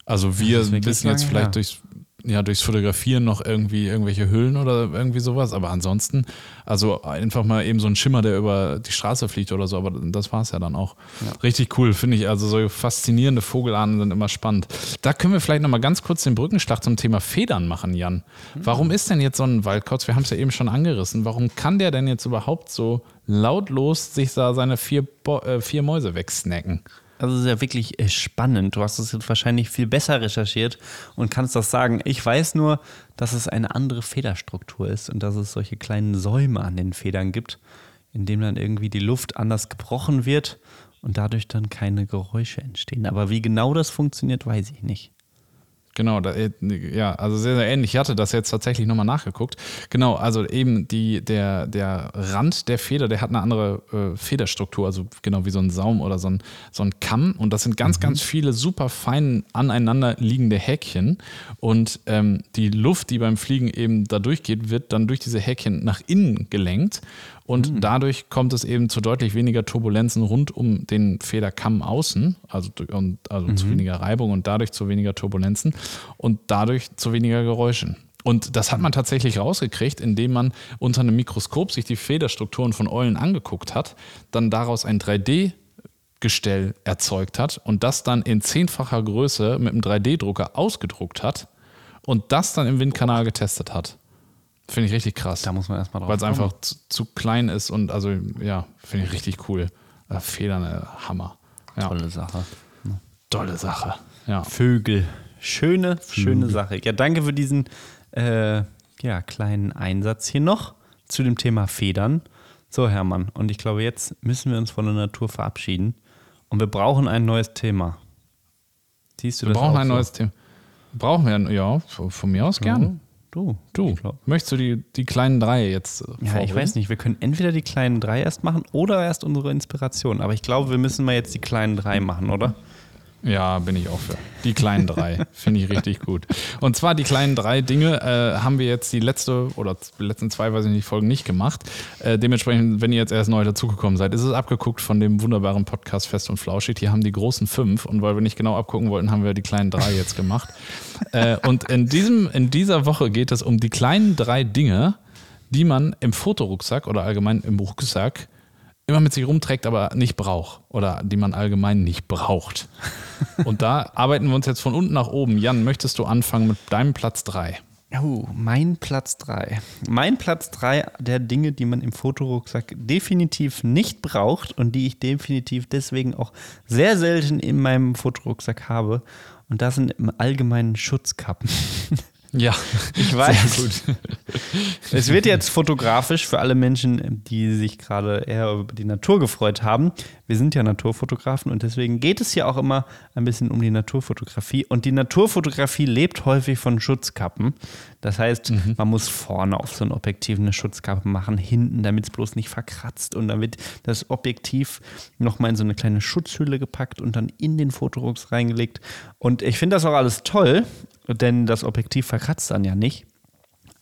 Also wir wissen jetzt vielleicht her. durchs, ja, durchs Fotografieren noch irgendwie irgendwelche Hüllen oder irgendwie sowas, aber ansonsten, also einfach mal eben so ein Schimmer, der über die Straße fliegt oder so, aber das war es ja dann auch. Richtig cool, finde ich. Also so faszinierende Vogelarten sind immer spannend. Da können wir vielleicht nochmal ganz kurz den Brückenschlag zum Thema Federn machen, Jan. Warum ist denn jetzt so ein Waldkauz, wir haben es ja eben schon angerissen, warum kann der denn jetzt überhaupt so lautlos sich da seine vier, Bo äh, vier Mäuse wegsnacken? Also ist ja wirklich äh, spannend. Du hast es jetzt wahrscheinlich viel besser recherchiert und kannst das sagen. Ich weiß nur, dass es eine andere Federstruktur ist und dass es solche kleinen Säume an den Federn gibt, in dem dann irgendwie die Luft anders gebrochen wird und dadurch dann keine Geräusche entstehen. Aber wie genau das funktioniert, weiß ich nicht. Genau, da, äh, ja, also sehr, sehr ähnlich. Ich hatte das jetzt tatsächlich nochmal nachgeguckt. Genau, also eben die, der, der Rand der Feder, der hat eine andere äh, Federstruktur, also genau wie so ein Saum oder so ein, so ein Kamm. Und das sind ganz, ganz viele super fein aneinander liegende Häkchen. Und ähm, die Luft, die beim Fliegen eben da durchgeht, wird dann durch diese Häkchen nach innen gelenkt. Und dadurch kommt es eben zu deutlich weniger Turbulenzen rund um den Federkamm außen, also, und, also zu weniger Reibung und dadurch zu weniger Turbulenzen und dadurch zu weniger Geräuschen. Und das hat man tatsächlich rausgekriegt, indem man unter einem Mikroskop sich die Federstrukturen von Eulen angeguckt hat, dann daraus ein 3D-Gestell erzeugt hat und das dann in zehnfacher Größe mit einem 3D-Drucker ausgedruckt hat und das dann im Windkanal getestet hat. Finde ich richtig krass Da muss man erstmal drauf weil es einfach zu, zu klein ist und also ja, finde ich richtig cool. Äh, Federn, äh, Hammer. Ja, tolle, Tolle Sache. Sache. Ja. Vögel. Schöne, schöne Sache. Ja, danke für diesen äh, ja, kleinen Einsatz hier noch zu dem Thema Federn. So, Hermann, und ich glaube, jetzt müssen wir uns von der Natur verabschieden. Und wir brauchen ein neues Thema. Siehst du Wir das brauchen auch ein so? neues Thema. Brauchen wir, ja, von von mir aus gern. Du, Du, möchtest du die, die kleinen drei jetzt äh, Ja, ich weiß nicht. Wir können entweder die kleinen drei erst machen oder erst unsere Inspiration. Aber ich glaube, wir müssen mal jetzt die kleinen drei machen, oder? Ja, bin ich auch für. Die kleinen drei. Finde ich richtig gut. Und zwar die kleinen drei Dinge äh, haben wir jetzt die letzte oder die letzten zwei, weiß ich nicht, Folgen nicht gemacht. Äh, dementsprechend, wenn ihr jetzt erst neu dazugekommen seid, ist es abgeguckt von dem wunderbaren Podcast Fest und Flauschig. Hier haben die großen fünf und weil wir nicht genau abgucken wollten, haben wir die kleinen drei jetzt gemacht. äh, und in, diesem, in dieser Woche geht es um die kleinen drei Dinge, die man im Fotorucksack oder allgemein im Rucksack immer mit sich rumträgt, aber nicht braucht oder die man allgemein nicht braucht. Und da arbeiten wir uns jetzt von unten nach oben. Jan, möchtest du anfangen mit deinem Platz 3? Oh, mein Platz 3. Mein Platz 3 der Dinge, die man im Fotorucksack definitiv nicht braucht und die ich definitiv deswegen auch sehr selten in meinem Fotorucksack habe. Und das sind im Allgemeinen Schutzkappen. Ja, Ich weiß. Es wird jetzt fotografisch für alle Menschen, die sich gerade eher über die Natur gefreut haben. Wir sind ja Naturfotografen und deswegen geht es hier auch immer ein bisschen um die Naturfotografie. Und die Naturfotografie lebt häufig von Schutzkappen. Das heißt, man muss vorne auf so ein Objektiv eine Schutzkappe machen, hinten, damit es bloß nicht verkratzt. Und dann wird das Objektiv nochmal in so eine kleine Schutzhülle gepackt und dann in den Fotorucks reingelegt. Und ich finde das auch alles toll, denn das Objektiv verkratzt dann ja nicht.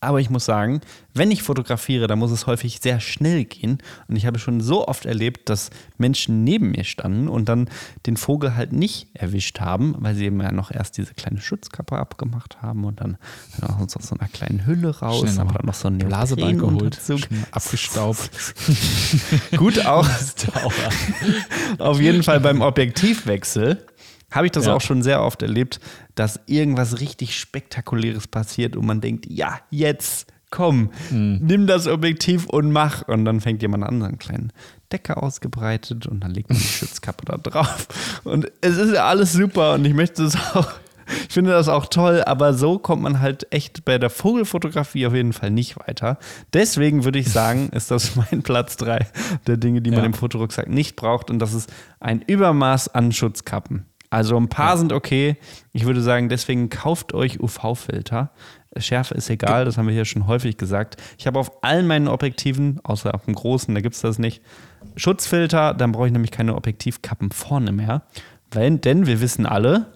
Aber ich muss sagen, wenn ich fotografiere, dann muss es häufig sehr schnell gehen. Und ich habe schon so oft erlebt, dass Menschen neben mir standen und dann den Vogel halt nicht erwischt haben, weil sie eben ja noch erst diese kleine Schutzkappe abgemacht haben und dann noch aus so einer kleinen Hülle raus, Schnell aber dann noch so ein Blasebalg geholt, abgestaubt. Gut auch. Auf jeden Fall beim Objektivwechsel habe ich das Ja. auch schon sehr oft erlebt, dass irgendwas richtig Spektakuläres passiert und man denkt, ja, jetzt, komm, Mhm. nimm das Objektiv und mach. Und dann fängt jemand an, einen kleinen Decker ausgebreitet und dann legt man die Schutzkappe da drauf. Und es ist ja alles super und ich möchte es auch ich finde das auch toll, aber so kommt man halt echt bei der Vogelfotografie auf jeden Fall nicht weiter. Deswegen würde ich sagen, ist das mein Platz 3 der Dinge, die man Ja. im Fotorucksack nicht braucht. Und das ist ein Übermaß an Schutzkappen. Also ein paar sind okay. Ich würde sagen, deswegen kauft euch UV-Filter. Schärfe ist egal, das haben wir hier schon häufig gesagt. Ich habe auf allen meinen Objektiven, außer auf dem großen, da gibt es das nicht, Schutzfilter, dann brauche ich nämlich keine Objektivkappen vorne mehr. Weil, denn wir wissen alle,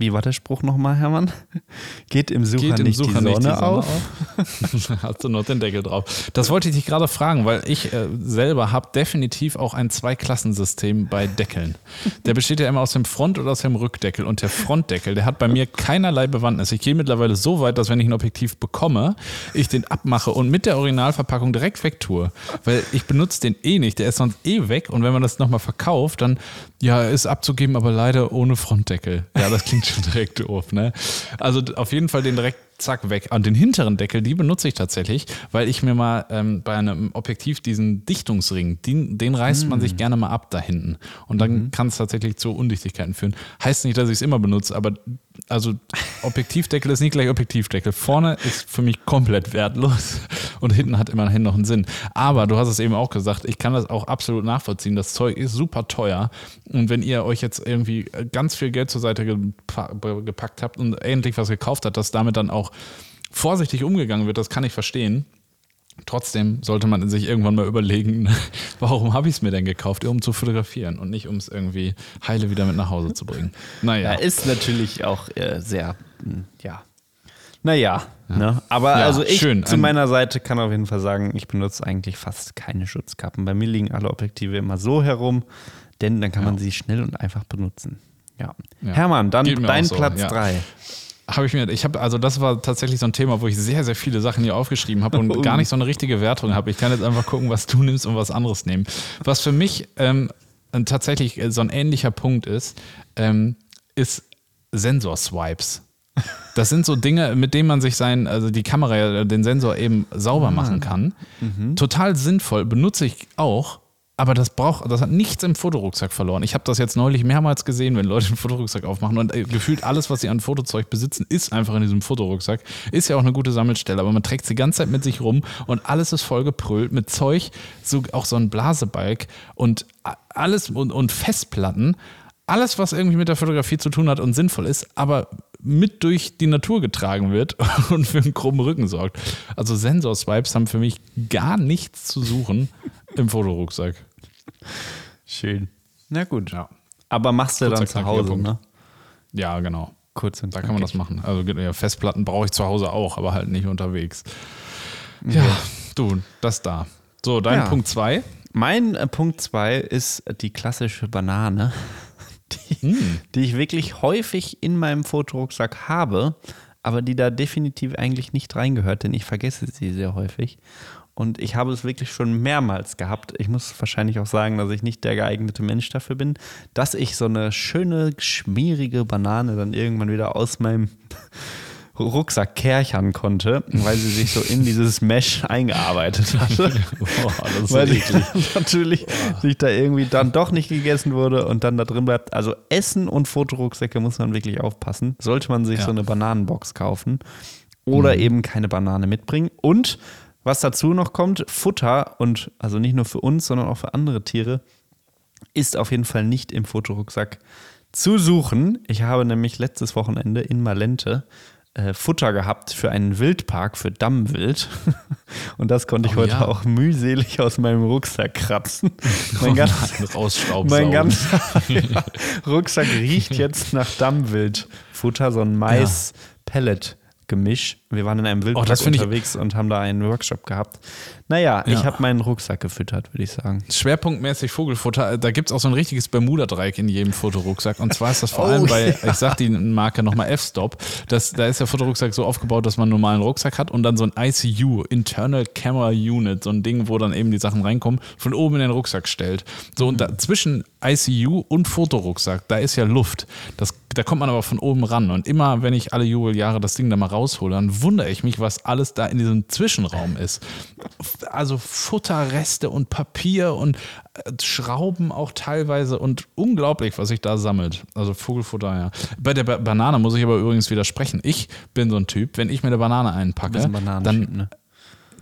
wie war der Spruch nochmal, Hermann? Geht im Sucher, Geht im nicht, Sucher die nicht die Sonne Sonne auf? Hast du noch den Deckel drauf? Das wollte ich dich gerade fragen, weil ich äh, selber habe definitiv auch ein Zweiklassensystem bei Deckeln. Der besteht ja immer aus dem Front- oder aus dem Rückdeckel. Und der Frontdeckel, der hat bei mir keinerlei Bewandtnis. Ich gehe mittlerweile so weit, dass wenn ich ein Objektiv bekomme, ich den abmache und mit der Originalverpackung direkt wegtue. Weil ich benutze den eh nicht. Der ist sonst eh weg. Und wenn man das nochmal verkauft, dann, ja, ist abzugeben, aber leider ohne Frontdeckel. Ja, das klingt schon direkt doof, ne? Also auf jeden Fall den direkt zack weg. Und den hinteren Deckel, die benutze ich tatsächlich, weil ich mir mal ähm, bei einem Objektiv diesen Dichtungsring, den, den reißt man sich gerne mal ab da hinten. Und dann kann es tatsächlich zu Undichtigkeiten führen. Heißt nicht, dass ich es immer benutze, aber also Objektivdeckel ist nicht gleich Objektivdeckel. Vorne ist für mich komplett wertlos und hinten hat immerhin noch einen Sinn. Aber du hast es eben auch gesagt, ich kann das auch absolut nachvollziehen. Das Zeug ist super teuer. Und wenn ihr euch jetzt irgendwie ganz viel Geld zur Seite gepa- gepackt habt und endlich was gekauft habt, dass damit dann auch vorsichtig umgegangen wird, das kann ich verstehen. Trotzdem sollte man sich irgendwann mal überlegen, warum habe ich es mir denn gekauft? Um zu fotografieren und nicht um es irgendwie heile wieder mit nach Hause zu bringen. Naja. Ja, ist natürlich auch äh, sehr, mh, ja. Naja, ne? aber Ja, also ich schön. zu Ein- meiner Seite kann auf jeden Fall sagen, ich benutze eigentlich fast keine Schutzkappen. Bei mir liegen alle Objektive immer so herum, denn dann kann man sie schnell und einfach benutzen. Ja. Ja. Hermann, dann dein so, Platz ja. 3. Habe ich mir, ich habe, also das war tatsächlich so ein Thema, wo ich sehr, sehr viele Sachen hier aufgeschrieben habe und gar nicht so eine richtige Wertung habe. Ich kann jetzt einfach gucken, was du nimmst und was anderes nehmen. Was für mich ähm, tatsächlich äh, so ein ähnlicher Punkt ist, ähm, ist Sensorswipes. Das sind so Dinge, mit denen man sich sein, also die Kamera, den Sensor eben sauber machen kann. Total sinnvoll, benutze ich auch. Aber das braucht, das hat nichts im Fotorucksack verloren. Ich habe das jetzt neulich mehrmals gesehen, wenn Leute einen Fotorucksack aufmachen und äh, gefühlt alles, was sie an Fotozeug besitzen, ist einfach in diesem Fotorucksack. Ist ja auch eine gute Sammelstelle, aber man trägt es die ganze Zeit mit sich rum und alles ist voll geprüllt mit Zeug, so auch so ein Blasebalg und alles und, und Festplatten. Alles, was irgendwie mit der Fotografie zu tun hat und sinnvoll ist, aber mit durch die Natur getragen wird und für einen krummen Rücken sorgt. Also Sensorswipes haben für mich gar nichts zu suchen im Fotorucksack. Schön. Na gut. Ja. Aber machst du Kurzer, dann zu Hause, ne? Ja, genau. Kurz und Da kann man das machen. Also ja, Festplatten brauche ich zu Hause auch, aber halt nicht unterwegs. Ja, du, das da. So, dein Ja. Punkt 2. Mein äh, Punkt 2 ist die klassische Banane, die, Hm. die ich wirklich häufig in meinem Fotorucksack habe, aber die da definitiv eigentlich nicht reingehört, denn ich vergesse sie sehr häufig. Und ich habe es wirklich schon mehrmals gehabt. Ich muss wahrscheinlich auch sagen, dass ich nicht der geeignete Mensch dafür bin, dass ich so eine schöne, schmierige Banane dann irgendwann wieder aus meinem Rucksack kerchern konnte, weil sie sich so in dieses Mesh eingearbeitet hatte. Boah, das ist weil die eklig. natürlich sich da irgendwie dann doch nicht gegessen wurde und dann da drin bleibt. Also Essen und Fotorucksäcke muss man wirklich aufpassen. Sollte man sich Ja. so eine Bananenbox kaufen oder eben keine Banane mitbringen. Und was dazu noch kommt, Futter und also nicht nur für uns, sondern auch für andere Tiere ist auf jeden Fall nicht im Fotorucksack zu suchen. Ich habe nämlich letztes Wochenende in Malente äh, Futter gehabt für einen Wildpark für Dammwild. Und das konnte ich Oh heute ja. auch mühselig aus meinem Rucksack kratzen. Mein, ganz, mein ganzer ja, Rucksack riecht jetzt nach Dammwildfutter, so ein Mais-Pellet-Gemisch. Wir waren in einem Wildpark Oh, ich- unterwegs und haben da einen Workshop gehabt. Naja, ich Ja. habe meinen Rucksack gefüttert, würde ich sagen. Schwerpunktmäßig Vogelfutter, da gibt es auch so ein richtiges Bermuda-Dreieck in jedem Fotorucksack. Und zwar ist das vor Oh, allem bei, ja. ich sag die Marke nochmal F-Stop, das- da ist der Fotorucksack so aufgebaut, dass man einen normalen Rucksack hat und dann so ein ICU, Internal Camera Unit, so ein Ding, wo dann eben die Sachen reinkommen, von oben in den Rucksack stellt. So, und da, zwischen ICU und Fotorucksack, da ist ja Luft. Das, da kommt man aber von oben ran. Und immer, wenn ich alle Jubeljahre das Ding da mal raushole, dann wundere ich mich, was alles da in diesem Zwischenraum ist. Also Futterreste und Papier und äh, Schrauben auch teilweise und unglaublich, was sich da sammelt. Also Vogelfutter, ja. Bei der ba Banane muss ich aber übrigens widersprechen. Ich bin so ein Typ, wenn ich mir eine Banane einpacke, dann, ne?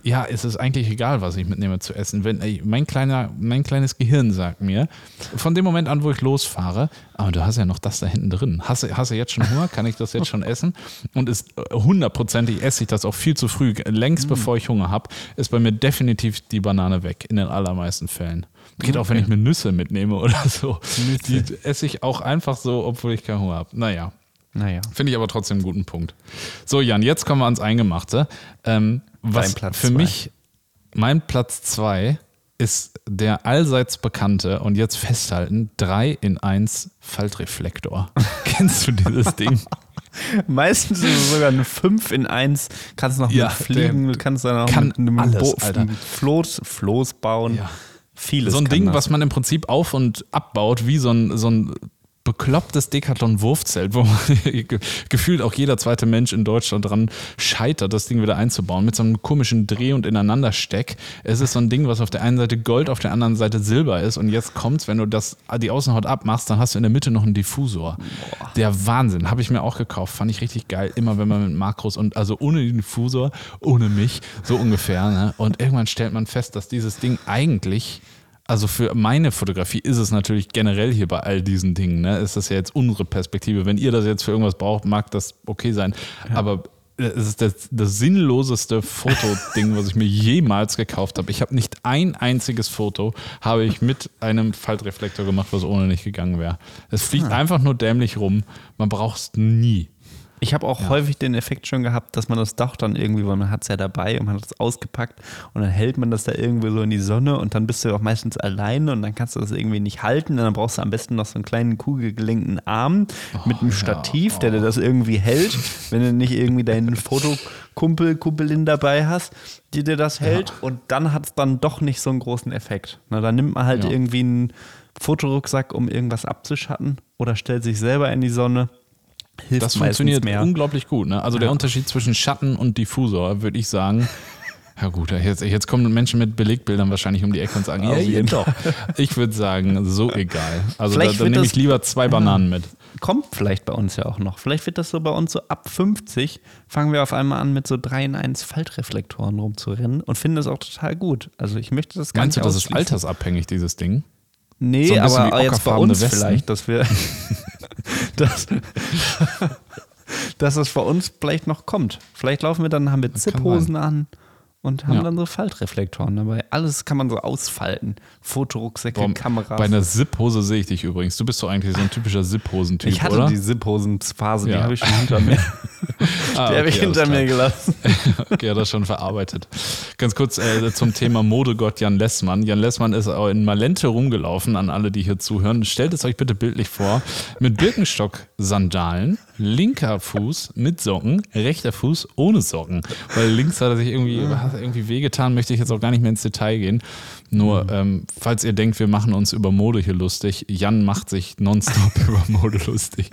Ja, es ist eigentlich egal, was ich mitnehme zu essen. Wenn, ey, mein, kleiner, mein kleines Gehirn sagt mir, von dem Moment an, wo ich losfahre, aber du hast ja noch das da hinten drin. Hast, du- hast du jetzt schon Hunger? Kann ich das jetzt schon essen? Und ist hundertprozentig esse ich das auch viel zu früh. Längst Mm. bevor ich Hunger habe, ist bei mir definitiv die Banane weg, in den allermeisten Fällen. Geht auch, wenn ich mir Nüsse mitnehme oder so. Die esse ich auch einfach so, obwohl ich keinen Hunger habe. Naja. Naja. Finde ich aber trotzdem einen guten Punkt. So, Jan, jetzt kommen wir ans Eingemachte. Ähm, was Dein Platz für zwei. mich, mein Platz zwei ist der allseits bekannte und jetzt festhalten, 3 in 1 Faltreflektor. Kennst du dieses Ding? Meistens ist es sogar eine 5 in 1. Kannst noch Ja, mit fliegen, du kannst dann auch kann mit einem alles, Bo Alter. Floß, Floß bauen. Ja. Vieles so ein kann Ding, das. was man im Prinzip auf- und abbaut, wie so ein, so ein beklopptes Decathlon-Wurfzelt, wo gefühlt auch jeder zweite Mensch in Deutschland dran scheitert, das Ding wieder einzubauen, mit so einem komischen Dreh- und Ineinandersteck. Es ist so ein Ding, was auf der einen Seite Gold, auf der anderen Seite Silber ist. Und jetzt kommt's, wenn du das, die Außenhaut abmachst, dann hast du in der Mitte noch einen Diffusor. Der Wahnsinn. Habe ich mir auch gekauft. Fand ich richtig geil. Immer wenn man mit Makros und also ohne den Diffusor, ohne mich, so ungefähr. Ne? Und irgendwann stellt man fest, dass dieses Ding eigentlich also für meine Fotografie ist es natürlich generell hier bei all diesen Dingen, ne, ist das ja jetzt unsere Perspektive. Wenn ihr das jetzt für irgendwas braucht, mag das okay sein. Aber es ist das, das sinnloseste Fotoding, was ich mir jemals gekauft habe. Ich habe nicht ein einziges Foto habe ich mit einem Faltreflektor gemacht, was ohne nicht gegangen wäre. Es fliegt einfach nur dämlich rum. Man braucht es nie. Ich habe auch häufig den Effekt schon gehabt, dass man das doch dann irgendwie, weil man hat es ja dabei und man hat es ausgepackt und dann hält man das da irgendwie so in die Sonne und dann bist du auch meistens alleine und dann kannst du das irgendwie nicht halten und dann brauchst du am besten noch so einen kleinen kugelgelenkten Arm mit einem Stativ, der dir das irgendwie hält, wenn du nicht irgendwie deinen Fotokumpel, Kumpelin dabei hast, die dir das hält und dann hat es dann doch nicht so einen großen Effekt. Na, dann nimmt man halt Ja. irgendwie einen Fotorucksack, um irgendwas abzuschatten oder stellt sich selber in die Sonne. Hilft Das funktioniert mehr. unglaublich gut. Ne? Also der Unterschied zwischen Schatten und Diffusor, würde ich sagen. Ja gut, jetzt, jetzt kommen Menschen mit Belegbildern wahrscheinlich um die Ecke und sagen, ja, ja, jeden doch. Ich würde sagen, so egal. Also da, Vielleicht da wird nehme ich lieber zwei Bananen mit. Kommt vielleicht bei uns ja auch noch. Vielleicht wird das so bei uns so ab 50, fangen wir auf einmal an mit so 3 in 1 Faltreflektoren rumzurennen und finden das auch total gut. Also ich möchte das gar Meinst du, nicht das ist altersabhängig, dieses Ding? Nee, So aber jetzt bei uns Westen. vielleicht, dass wir dass, dass es bei uns vielleicht noch kommt. Vielleicht laufen wir dann, haben wir Zip-Hosen an und haben Ja. dann so Faltreflektoren dabei. Alles kann man so ausfalten. Fotorucksäcke, Boah, Kameras. Bei einer Zip-Hose sehe ich dich übrigens. Du bist doch eigentlich so ein typischer Zip-Hosen-Typ, ich hatte oder? die Zip-Hosen-Phase, die Ja. habe ich schon hinter mir. Ah, die habe okay, ich hinter mir gelassen. Okay, hat das schon verarbeitet. Ganz kurz äh, zum Thema Modegott Jan Lessmann. Jan Lessmann ist auch in Malente rumgelaufen, an alle, die hier zuhören. Stellt es euch bitte bildlich vor, mit Birkenstock-Sandalen, linker Fuß mit Socken, rechter Fuß ohne Socken. Weil links hat er sich irgendwie, hat irgendwie wehgetan, möchte ich jetzt auch gar nicht mehr ins Detail gehen. Nur, ähm, falls ihr denkt, wir machen uns über Mode hier lustig, Jan macht sich nonstop über Mode lustig.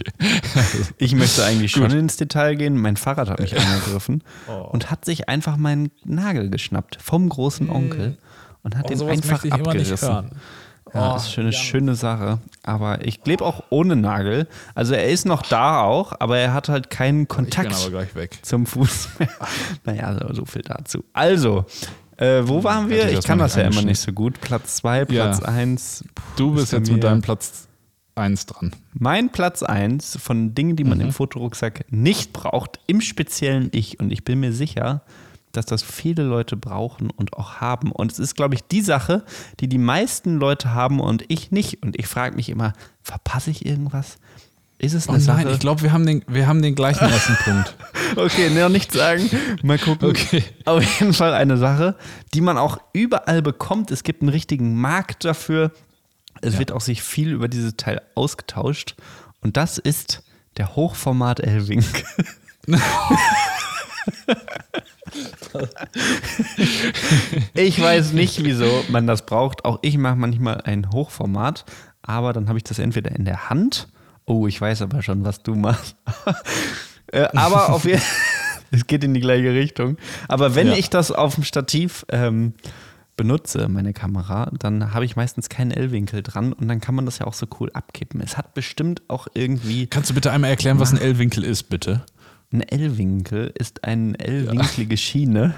Ich möchte eigentlich schon ins Detail gehen. Mein Fahrrad hat mich angegriffen Oh. und hat sich einfach meinen Nagel geschnappt vom großen Onkel und hat Oh, den einfach abgerissen. Ja, Oh, das ist schon eine schöne Sache. Aber ich lebe auch ohne Nagel. Also er ist noch da auch, aber er hat halt keinen Ich bin Kontakt aber gleich weg. zum Fuß mehr. naja, so- so viel dazu. Also, äh, wo waren wir? Ich Ich kann das ja immer nicht so gut. Platz 2, Ja. Platz 1. Du bist jetzt mit deinem Platz 1 dran. Mein Platz 1 von Dingen, die man im Fotorucksack nicht braucht, im speziellen ich. Und ich bin mir sicher, dass das viele Leute brauchen und auch haben. Und es ist, glaube ich, die Sache, die die meisten Leute haben und ich nicht. Und ich frage mich immer, verpasse ich irgendwas? Ist es Oh eine nein, Sache? ich glaube, wir, haben den- wir haben den gleichen ersten Punkt. Okay, noch nicht sagen. Mal gucken. Okay. Auf jeden Fall eine Sache, die man auch überall bekommt. Es gibt einen richtigen Markt dafür. Es wird auch sich viel über dieses Teil ausgetauscht. Und das ist der Hochformat Elvink. ich weiß nicht, wieso man das braucht. Auch ich mache manchmal ein Hochformat, aber dann habe ich das entweder in der Hand. Oh, ich weiß aber schon, was du machst. Äh, aber auf jeden es geht in die gleiche Richtung. Aber wenn Ja. ich das auf dem Stativ ähm, benutze, meine Kamera, dann habe ich meistens keinen L-Winkel dran und dann kann man das ja auch so cool abkippen. Es hat bestimmt auch irgendwie Kannst du bitte einmal erklären, was ein L-Winkel ist, bitte? Ein L-Winkel ist eine L-winkelige Schiene,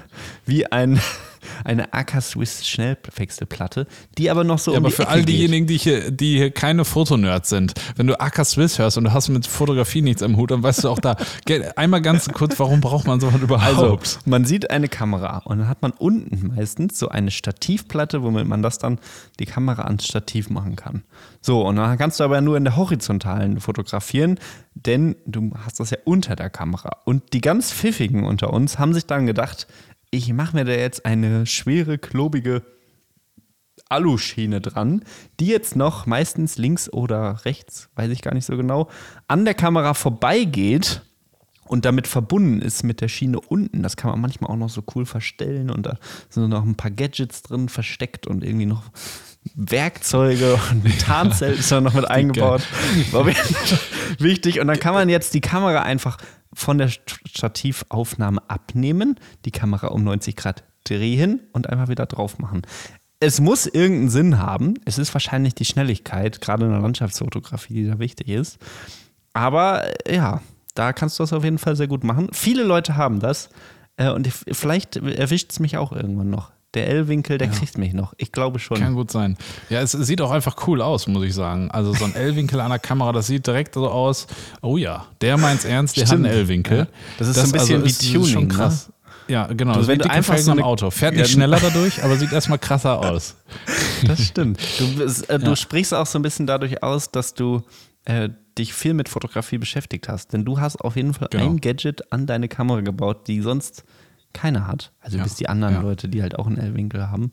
wie ein, eine AK Swiss Schnellwechselplatte, die aber noch so Ja, um aber die für Ecke all geht. diejenigen, die hier, die hier keine Fotonerds sind, wenn du AK Swiss hörst und du hast mit Fotografie nichts am Hut, dann weißt du auch da, einmal ganz kurz, warum braucht man sowas überhaupt? Also, man sieht eine Kamera und dann hat man unten meistens so eine Stativplatte, womit man das dann die Kamera ans Stativ machen kann. So, und dann kannst du aber nur in der horizontalen fotografieren, denn du hast das ja unter der Kamera. Und die ganz Pfiffigen unter uns haben sich dann gedacht, ich mache mir da jetzt eine schwere, klobige Aluschiene dran, die jetzt noch meistens links oder rechts, weiß ich gar nicht so genau, an der Kamera vorbeigeht und damit verbunden ist mit der Schiene unten. Das kann man manchmal auch noch so cool verstellen und da sind noch ein paar Gadgets drin versteckt und irgendwie noch Werkzeuge und Tarnzelt ist da noch mit eingebaut. War wichtig. Und dann kann man jetzt die Kamera einfach von der Stativaufnahme abnehmen, die Kamera um 90 Grad drehen und einfach wieder drauf machen. Es muss irgendeinen Sinn haben. Es ist wahrscheinlich die Schnelligkeit, gerade in der Landschaftsfotografie, die da wichtig ist. Aber äh, ja, da kannst du das auf jeden Fall sehr gut machen. Viele Leute haben das äh, und ich- vielleicht erwischt es mich auch irgendwann noch. Der L-Winkel, der kriegt mich noch. Ich glaube schon. Kann gut sein. Ja, es sieht auch einfach cool aus, muss ich sagen. Also so ein L-Winkel an der Kamera, das sieht direkt so aus. Oh ja, der meint's ernst, der Stimmt. hat einen L-Winkel. Ja. Das ist so ein bisschen wie ist Tuning, schon ne? krass. Ja, genau. Du, Das wenn du einfach so am eine- Auto. Fährt nicht Ja, schneller dadurch, aber sieht erstmal krasser aus. Das stimmt. Du, äh, du sprichst auch so ein bisschen dadurch aus, dass du äh, dich viel mit Fotografie beschäftigt hast. Denn du hast auf jeden Fall Genau. ein Gadget an deine Kamera gebaut, die sonst keiner hat. Also Ja. bis die anderen Ja. Leute, die halt auch einen L-Winkel haben.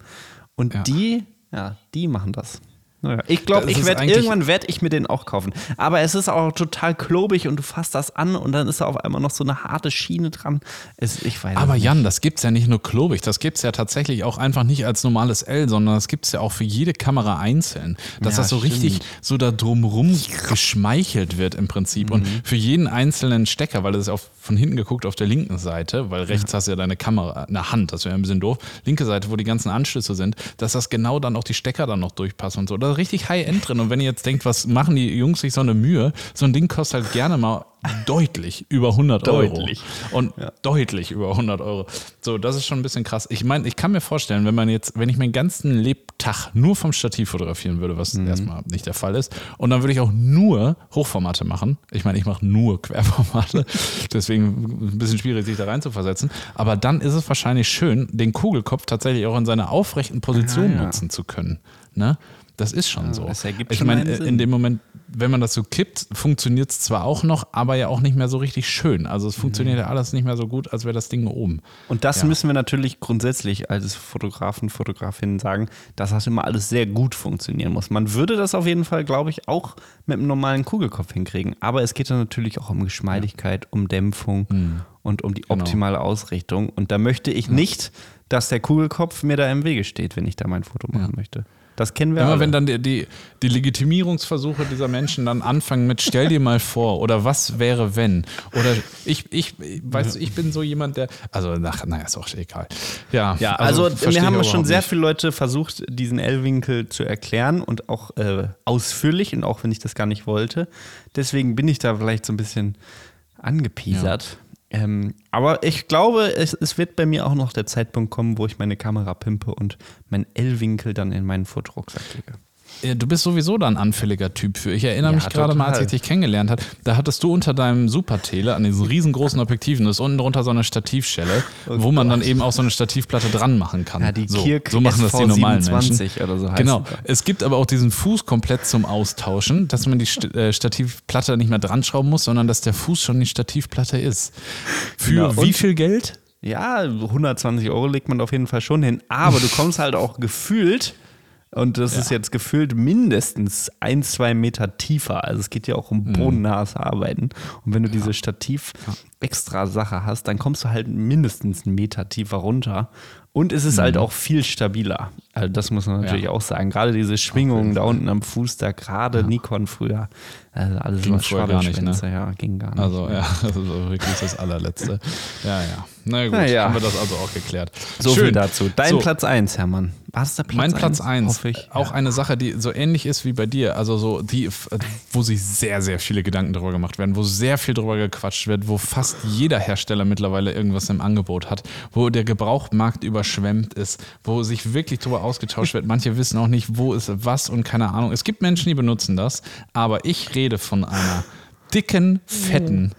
Und die, ja, die machen das. Naja, ich glaube, Das ich ist werd, eigentlich- irgendwann werde ich mir den auch kaufen. Aber es ist auch total klobig und du fasst das an und dann ist da auf einmal noch so eine harte Schiene dran. Es, ich weiß Aber es. Jan, das gibt's ja nicht nur klobig, das gibt's ja tatsächlich auch einfach nicht als normales L, sondern das gibt's ja auch für jede Kamera einzeln. Dass Ja, das so stimmt. richtig so da drumrum geschmeichelt wird im Prinzip. Und Mhm. für jeden einzelnen Stecker, weil das ist auf, von hinten geguckt auf der linken Seite, weil rechts hast du ja deine Kamera, eine Hand, das wäre ein bisschen doof. Linke Seite, wo die ganzen Anschlüsse sind, dass das genau dann auch die Stecker dann noch durchpassen und so. Da ist richtig High-End drin. Und wenn ihr jetzt denkt, was machen die Jungs sich so eine Mühe, so ein Ding kostet halt gerne mal deutlich über 100 Deutlich. Euro. Und deutlich über 100 Euro. So, das ist schon ein bisschen krass. Ich meine, ich kann mir vorstellen, wenn man jetzt, wenn ich meinen ganzen Lebtag nur vom Stativ fotografieren würde, was erstmal nicht der Fall ist, und dann würde ich auch nur Hochformate machen. Ich meine, ich mache nur Querformate, deswegen ein bisschen schwierig, sich da rein zu versetzen. Aber dann ist es wahrscheinlich schön, den Kugelkopf tatsächlich auch in seiner aufrechten Position Ja, ja. nutzen zu können. Ne? Das ist schon so. das ergibt ich schon meine, äh, Sinn. in dem Moment, wenn man das so kippt, funktioniert es zwar auch noch, aber ja auch nicht mehr so richtig schön. Also es funktioniert ja alles nicht mehr so gut, als wäre das Ding oben. Und das Ja. müssen wir natürlich grundsätzlich als Fotografen, Fotografinnen sagen, dass das immer alles sehr gut funktionieren muss. Man würde das auf jeden Fall, glaube ich, auch mit einem normalen Kugelkopf hinkriegen. Aber es geht dann natürlich auch um Geschmeidigkeit, um Dämpfung und um die Genau. optimale Ausrichtung. Und da möchte ich nicht, dass der Kugelkopf mir da im Wege steht, wenn ich da mein Foto machen möchte. Das kennen wir Immer alle. wenn dann die, die, die Legitimierungsversuche dieser Menschen dann anfangen mit stell dir mal vor oder was wäre wenn oder ich, ich, weißt du, ich bin so jemand, der, also nach, naja, ist auch egal. Ja, Ja, also, verstehe wir haben schon sehr nicht. viele Leute versucht, diesen L-Winkel zu erklären und auch äh, ausführlich und auch wenn ich das gar nicht wollte. Deswegen bin ich da vielleicht so ein bisschen angepiesert. Ähm, aber ich glaube, es, es wird bei mir auch noch der Zeitpunkt kommen, wo ich meine Kamera pimpe und meinen L-Winkel dann in meinen Fotorucksack lege. Ja, Du bist sowieso da ein anfälliger Typ für. Ich erinnere Ja, mich gerade mal, als ich dich kennengelernt habe, da hattest du unter deinem Supertele an diesen riesengroßen Objektiven, das ist unten drunter so eine Stativschelle, wo man dann eben auch so eine Stativplatte dran machen kann. Oh Ja, die so, Kirk so machen das die normalen SV27 Menschen. oder so Genau. Es gibt aber auch diesen Fuß komplett zum Austauschen, dass man die St äh, Stativplatte nicht mehr dran schrauben muss, sondern dass der Fuß schon die Stativplatte ist. Für Na, wie viel Geld? Ja, 120 Euro legt man auf jeden Fall schon hin. Aber du kommst halt auch gefühlt, und das ist jetzt gefühlt mindestens ein, zwei Meter tiefer. Also es geht ja auch um bodennahes Arbeiten. Und wenn du diese Stativ extra Sache hast, dann kommst du halt mindestens einen Meter tiefer runter. Und es ist halt auch viel stabiler. Also das muss man natürlich Ja. auch sagen. Gerade diese Schwingungen da unten am Fuß, da gerade Nikon früher, also alles Ging vorher gar nicht, ne? Ja, ging gar nicht. Also ja, das ist auch wirklich das allerletzte. Ja, ja. Na gut, Na ja. haben wir das also auch geklärt. so Schön. viel dazu. Dein So, Platz 1, Hermann. War es der Platz Mein Platz eins? 1, Hoffe ich. auch eine Sache, die so ähnlich ist wie bei dir, also so die, wo sich sehr, sehr viele Gedanken darüber gemacht werden, wo sehr viel darüber gequatscht wird, wo fast jeder Hersteller mittlerweile irgendwas im Angebot hat, wo der Gebrauchmarkt überschwemmt ist, wo sich wirklich darüber ausgetauscht wird. Manche wissen auch nicht, wo ist was und keine Ahnung. Es gibt Menschen, die benutzen das, aber ich rede von einer dicken, fetten,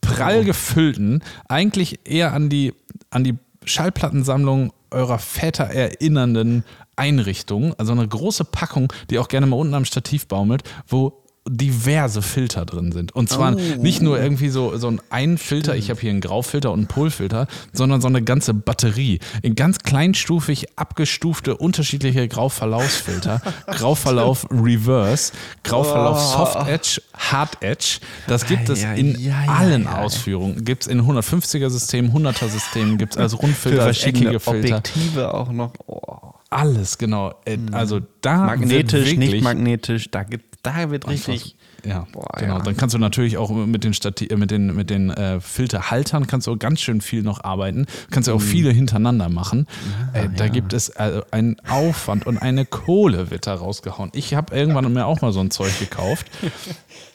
prall gefüllten, eigentlich eher an die, an die Schallplattensammlung eurer Väter erinnernden Einrichtung, also eine große Packung, die auch gerne mal unten am Stativ baumelt, wo diverse Filter drin sind. Und zwar nicht nur irgendwie so, so ein, ein Filter, ich habe hier einen Graufilter und einen Polfilter, sondern so eine ganze Batterie. In ganz kleinstufig abgestufte unterschiedliche Grauverlaufsfilter. Grauverlauf Reverse, Grauverlauf Soft Edge, Hard Edge. Das gibt es in ei, ei, allen ei, ei. Ausführungen. Gibt es in 150er Systemen, 100er Systemen, gibt es als Rundfilter, als eckige Filter. Objektive auch noch. Oh. Alles, genau. Äh, Also da Magnetisch, wirklich, nicht magnetisch, da, gibt, da wird richtig. Ja, Boah, genau. ja. Dann kannst du natürlich auch mit den, Stati äh, mit den, mit den äh, Filterhaltern kannst du auch ganz schön viel noch arbeiten. Kannst Mhm. du auch viele hintereinander machen. äh, da gibt es also einen Aufwand und eine Kohle wird da rausgehauen. Ich habe irgendwann mir auch mal so ein Zeug gekauft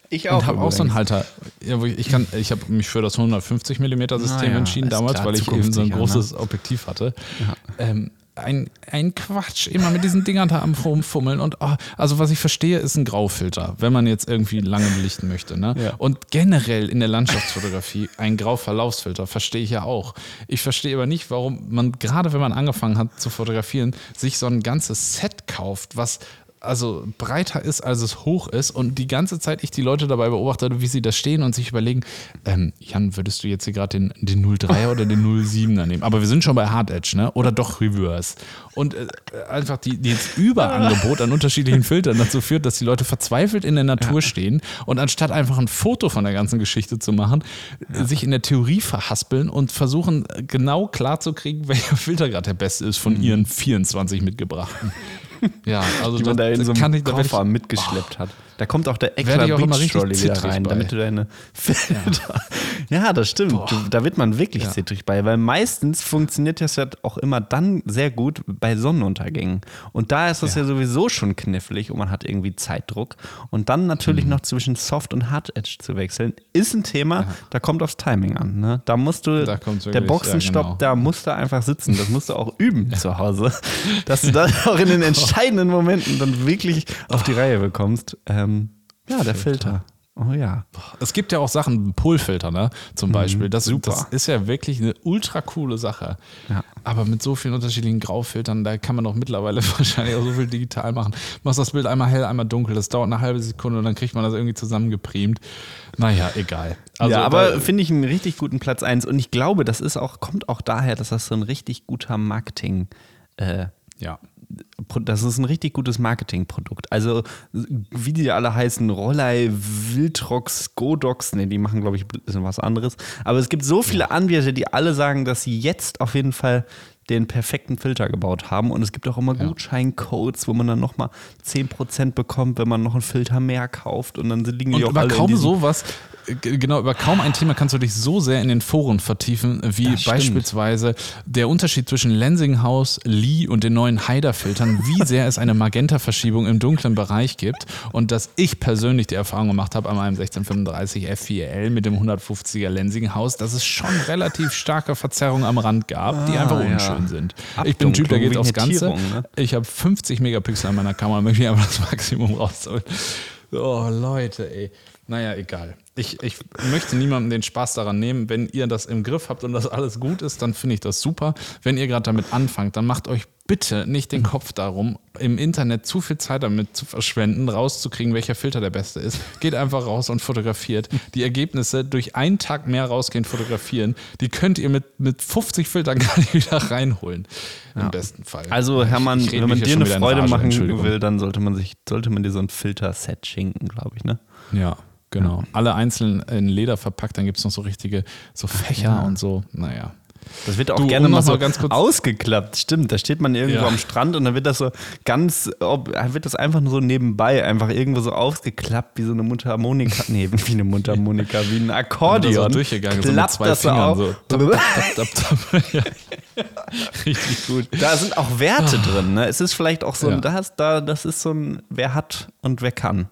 Ich und habe auch so einen Halter. Ja, ich ich kann, ich habe mich für das 150 mm System ja, entschieden damals, klar, weil ich eben so ein ne? großes Objektiv hatte. Ähm, ein, ein Quatsch, immer mit diesen Dingern da am Rumfummeln und oh, also was ich verstehe, ist ein Graufilter, wenn man jetzt irgendwie lange belichten möchte. Ne? Ja. Und generell in der Landschaftsfotografie ein Grauverlaufsfilter verstehe ich ja auch. Ich verstehe aber nicht, warum man, gerade wenn man angefangen hat zu fotografieren, sich so ein ganzes Set kauft, was also breiter ist, als es hoch ist und die ganze Zeit ich die Leute dabei beobachte, wie sie da stehen und sich überlegen, ähm, Jan, würdest du jetzt hier gerade den, den 03er oder den 07er nehmen? Aber wir sind schon bei Hard Edge, ne? Oder doch Reverse. Und äh, einfach die, die jetzt Überangebot an unterschiedlichen Filtern dazu führt, dass die Leute verzweifelt in der Natur stehen und anstatt einfach ein Foto von der ganzen Geschichte zu machen, sich in der Theorie verhaspeln und versuchen genau klarzukriegen, welcher Filter gerade der beste ist von ihren 24 mitgebrachten. Ja, also die man da in so einem Koffer mitgeschleppt hat. Da kommt auch der Werde Eckler ich auch immer Beach richtig Trolley wieder rein, bei. damit du deine Filter. Ja, das stimmt. Du, da wird man wirklich Ja. zittrig bei, weil meistens funktioniert das ja auch immer dann sehr gut bei Sonnenuntergängen. Und da ist das ja, Ja. sowieso schon knifflig und man hat irgendwie Zeitdruck. Und dann natürlich Mhm. noch zwischen Soft und Hard Edge zu wechseln, ist ein Thema, da kommt aufs Timing an. Ne? Da musst du, Da kommt's der wirklich, Boxenstopp, ja, genau. da musst du einfach sitzen. Das musst du auch üben zu Hause. Dass du dann auch in den entscheidenden Momenten dann wirklich auf die Reihe bekommst. Ähm, ja, der Filter. Oh ja. Es gibt ja auch Sachen, Polfilter, ne? Zum Beispiel. Das, Mhm. super. das ist ja wirklich eine ultra coole Sache. Ja. Aber mit so vielen unterschiedlichen Graufiltern, da kann man doch mittlerweile wahrscheinlich auch so viel digital machen. Machst das Bild einmal hell, einmal dunkel. Das dauert eine halbe Sekunde und dann kriegt man das irgendwie zusammengepriemt. Naja, egal. Also, ja, aber finde ich einen richtig guten Platz 1. Und ich glaube, das ist auch, kommt auch daher, dass das so ein richtig guter Marketing, äh, ja. Das ist ein richtig gutes Marketingprodukt. Also, wie die alle heißen, Rollei, Viltrox, Godox, ne, die machen, glaube ich, ein bisschen was anderes. Aber es gibt so viele Anbieter, die alle sagen, dass sie jetzt auf jeden Fall den perfekten Filter gebaut haben. Und es gibt auch immer Ja. Gutscheincodes, wo man dann nochmal 10% bekommt, wenn man noch einen Filter mehr kauft. Und dann liegen die Und auch alle in kaum sowas, genau, über kaum ein Thema kannst du dich so sehr in den Foren vertiefen, wie beispielsweise der Unterschied zwischen Lensinghouse, Lee und den neuen Haider-Filtern, wie sehr es eine Magenta-Verschiebung im dunklen Bereich gibt und dass ich persönlich die Erfahrung gemacht habe an meinem 1635 F4L mit dem 150er Lensinghouse, dass es schon relativ starke Verzerrungen am Rand gab, die Ah, einfach ja. unschön sind. Ich bin ein Typ, der geht Abdunklung, aufs Ganze. Ne? Ich habe 50 Megapixel an meiner Kamera, möchte ich einfach das Maximum rausholen. Oh, Leute, ey. Naja, egal. Ich, ich möchte niemandem den Spaß daran nehmen. Wenn ihr das im Griff habt und das alles gut ist, dann finde ich das super. Wenn ihr gerade damit anfangt, dann macht euch bitte nicht den Kopf darum, im Internet zu viel Zeit damit zu verschwenden, rauszukriegen, welcher Filter der beste ist. Geht einfach raus und fotografiert. Die Ergebnisse durch einen Tag mehr rausgehen fotografieren, die könnt ihr mit, mit 50 Filtern gar nicht wieder reinholen. Im besten Fall. Also Hermann, Ich rede wenn man dir eine Freude Rage, machen will, dann sollte man sich, sollte man dir so ein Filter-Set schenken, glaube ich, ne? Ja. Genau. Alle einzeln in Leder verpackt, dann gibt es noch so richtige, so Fächer Ja. und so. Naja. Das wird auch Du, gerne mal noch so mal ganz kurz- ausgeklappt. Stimmt, da steht man irgendwo Ja. am Strand und dann wird das so ganz, wird das einfach nur so nebenbei, einfach irgendwo so ausgeklappt, wie so eine Mundharmonika. Nee, wie eine Mundharmonika, wie ein Akkordeon. so durchgegangen, so mit Klappt zwei das Fingern so. Tap, tap, tap. Ja. Richtig gut. Da sind auch Werte drin. Ne? Es ist vielleicht auch so ein, Ja. das, da, das ist so ein, wer hat und wer kann.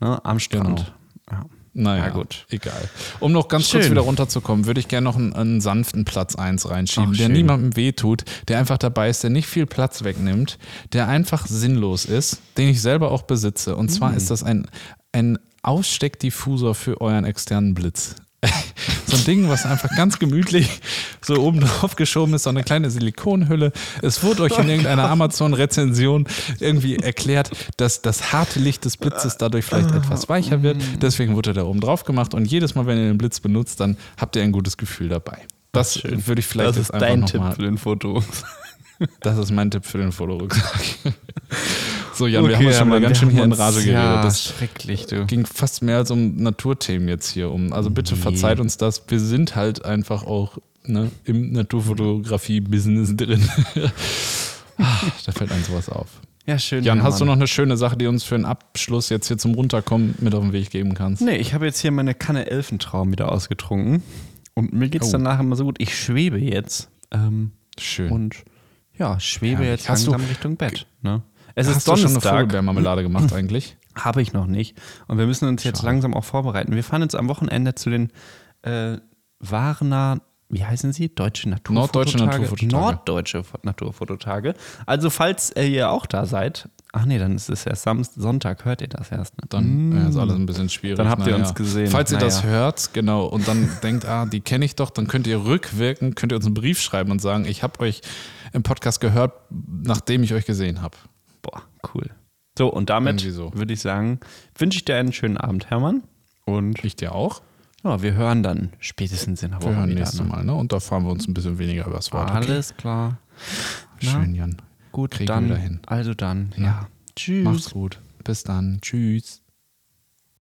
Ne? Am Strand. Ja. Naja, Ja, gut. egal. Um noch ganz kurz Schön. wieder runterzukommen, würde ich gerne noch einen, einen sanften Platz 1 reinschieben, Ach, der schön. niemandem wehtut, der einfach dabei ist, der nicht viel Platz wegnimmt, der einfach sinnlos ist, den ich selber auch besitze. Und zwar ist das ein, ein Aussteckdiffusor für euren externen Blitz. so ein Ding, was einfach ganz gemütlich so oben drauf geschoben ist, so eine kleine Silikonhülle. Es wurde euch in irgendeiner Amazon-Rezension irgendwie erklärt, dass das harte Licht des Blitzes dadurch vielleicht etwas weicher wird. Deswegen wurde er da oben drauf gemacht und jedes Mal, wenn ihr den Blitz benutzt, dann habt ihr ein gutes Gefühl dabei. Das würde ich vielleicht Das jetzt ist einfach dein noch Tipp mal für den Foto. das ist mein Tipp für den Fotorucksack. so, Jan, wir haben uns schon mal ganz schön hier in Rage geredet. Ja, Das schrecklich, du. ging fast mehr als um Naturthemen jetzt hier um. Also bitte Nee. verzeiht uns das. Wir sind halt einfach auch ne, im Naturfotografie-Business drin. Ah, da fällt einem sowas auf. Ja, schön. Jan, hast du noch eine schöne Sache, die uns für einen Abschluss jetzt hier zum Runterkommen mit auf den Weg geben kannst? Nee, ich habe jetzt hier meine Kanne Elfentraum wieder ausgetrunken. Und mir geht es Oh. danach immer so gut. Ich schwebe jetzt. Ähm, Schön. und ja, schwebe Herrlich. jetzt Hast du- langsam Richtung Bett. Ne? Es Hast ist du schon eine Donnerstag. Vogelbeermarmelade gemacht eigentlich? Habe ich noch nicht. Und wir müssen uns jetzt Schade. langsam auch vorbereiten. Wir fahren jetzt am Wochenende zu den äh, Warner, wie heißen sie? Deutsche Naturfototage. Norddeutsche Naturfototage. Norddeutsche Fo- Naturfototage. Also, falls äh, ihr auch da seid, ach nee, dann ist es erst Samstag, Sonntag, hört ihr das erst. Ne? Dann ja, ist alles ein bisschen schwierig. Dann habt ihr Naja. uns gesehen. Falls ihr das Naja. hört, genau, und dann denkt, ah, die kenne ich doch, dann könnt ihr rückwirken, könnt ihr uns einen Brief schreiben und sagen, ich habe euch im Podcast gehört, nachdem ich euch gesehen habe. Boah, cool. So, und damit so. würde ich sagen, wünsche ich dir einen schönen Abend, Hermann. Und Ich dir auch. ja, wir hören dann spätestens in der Woche Wir hören nächstes ne? Mal, ne? Und da fahren wir uns ein bisschen weniger übers Wort. Okay? Alles klar. Na, Schön, Jan. Gut, Kriegen wir dann. wieder hin. Also dann, Na, ja. Tschüss. Macht's gut. Bis dann. Tschüss.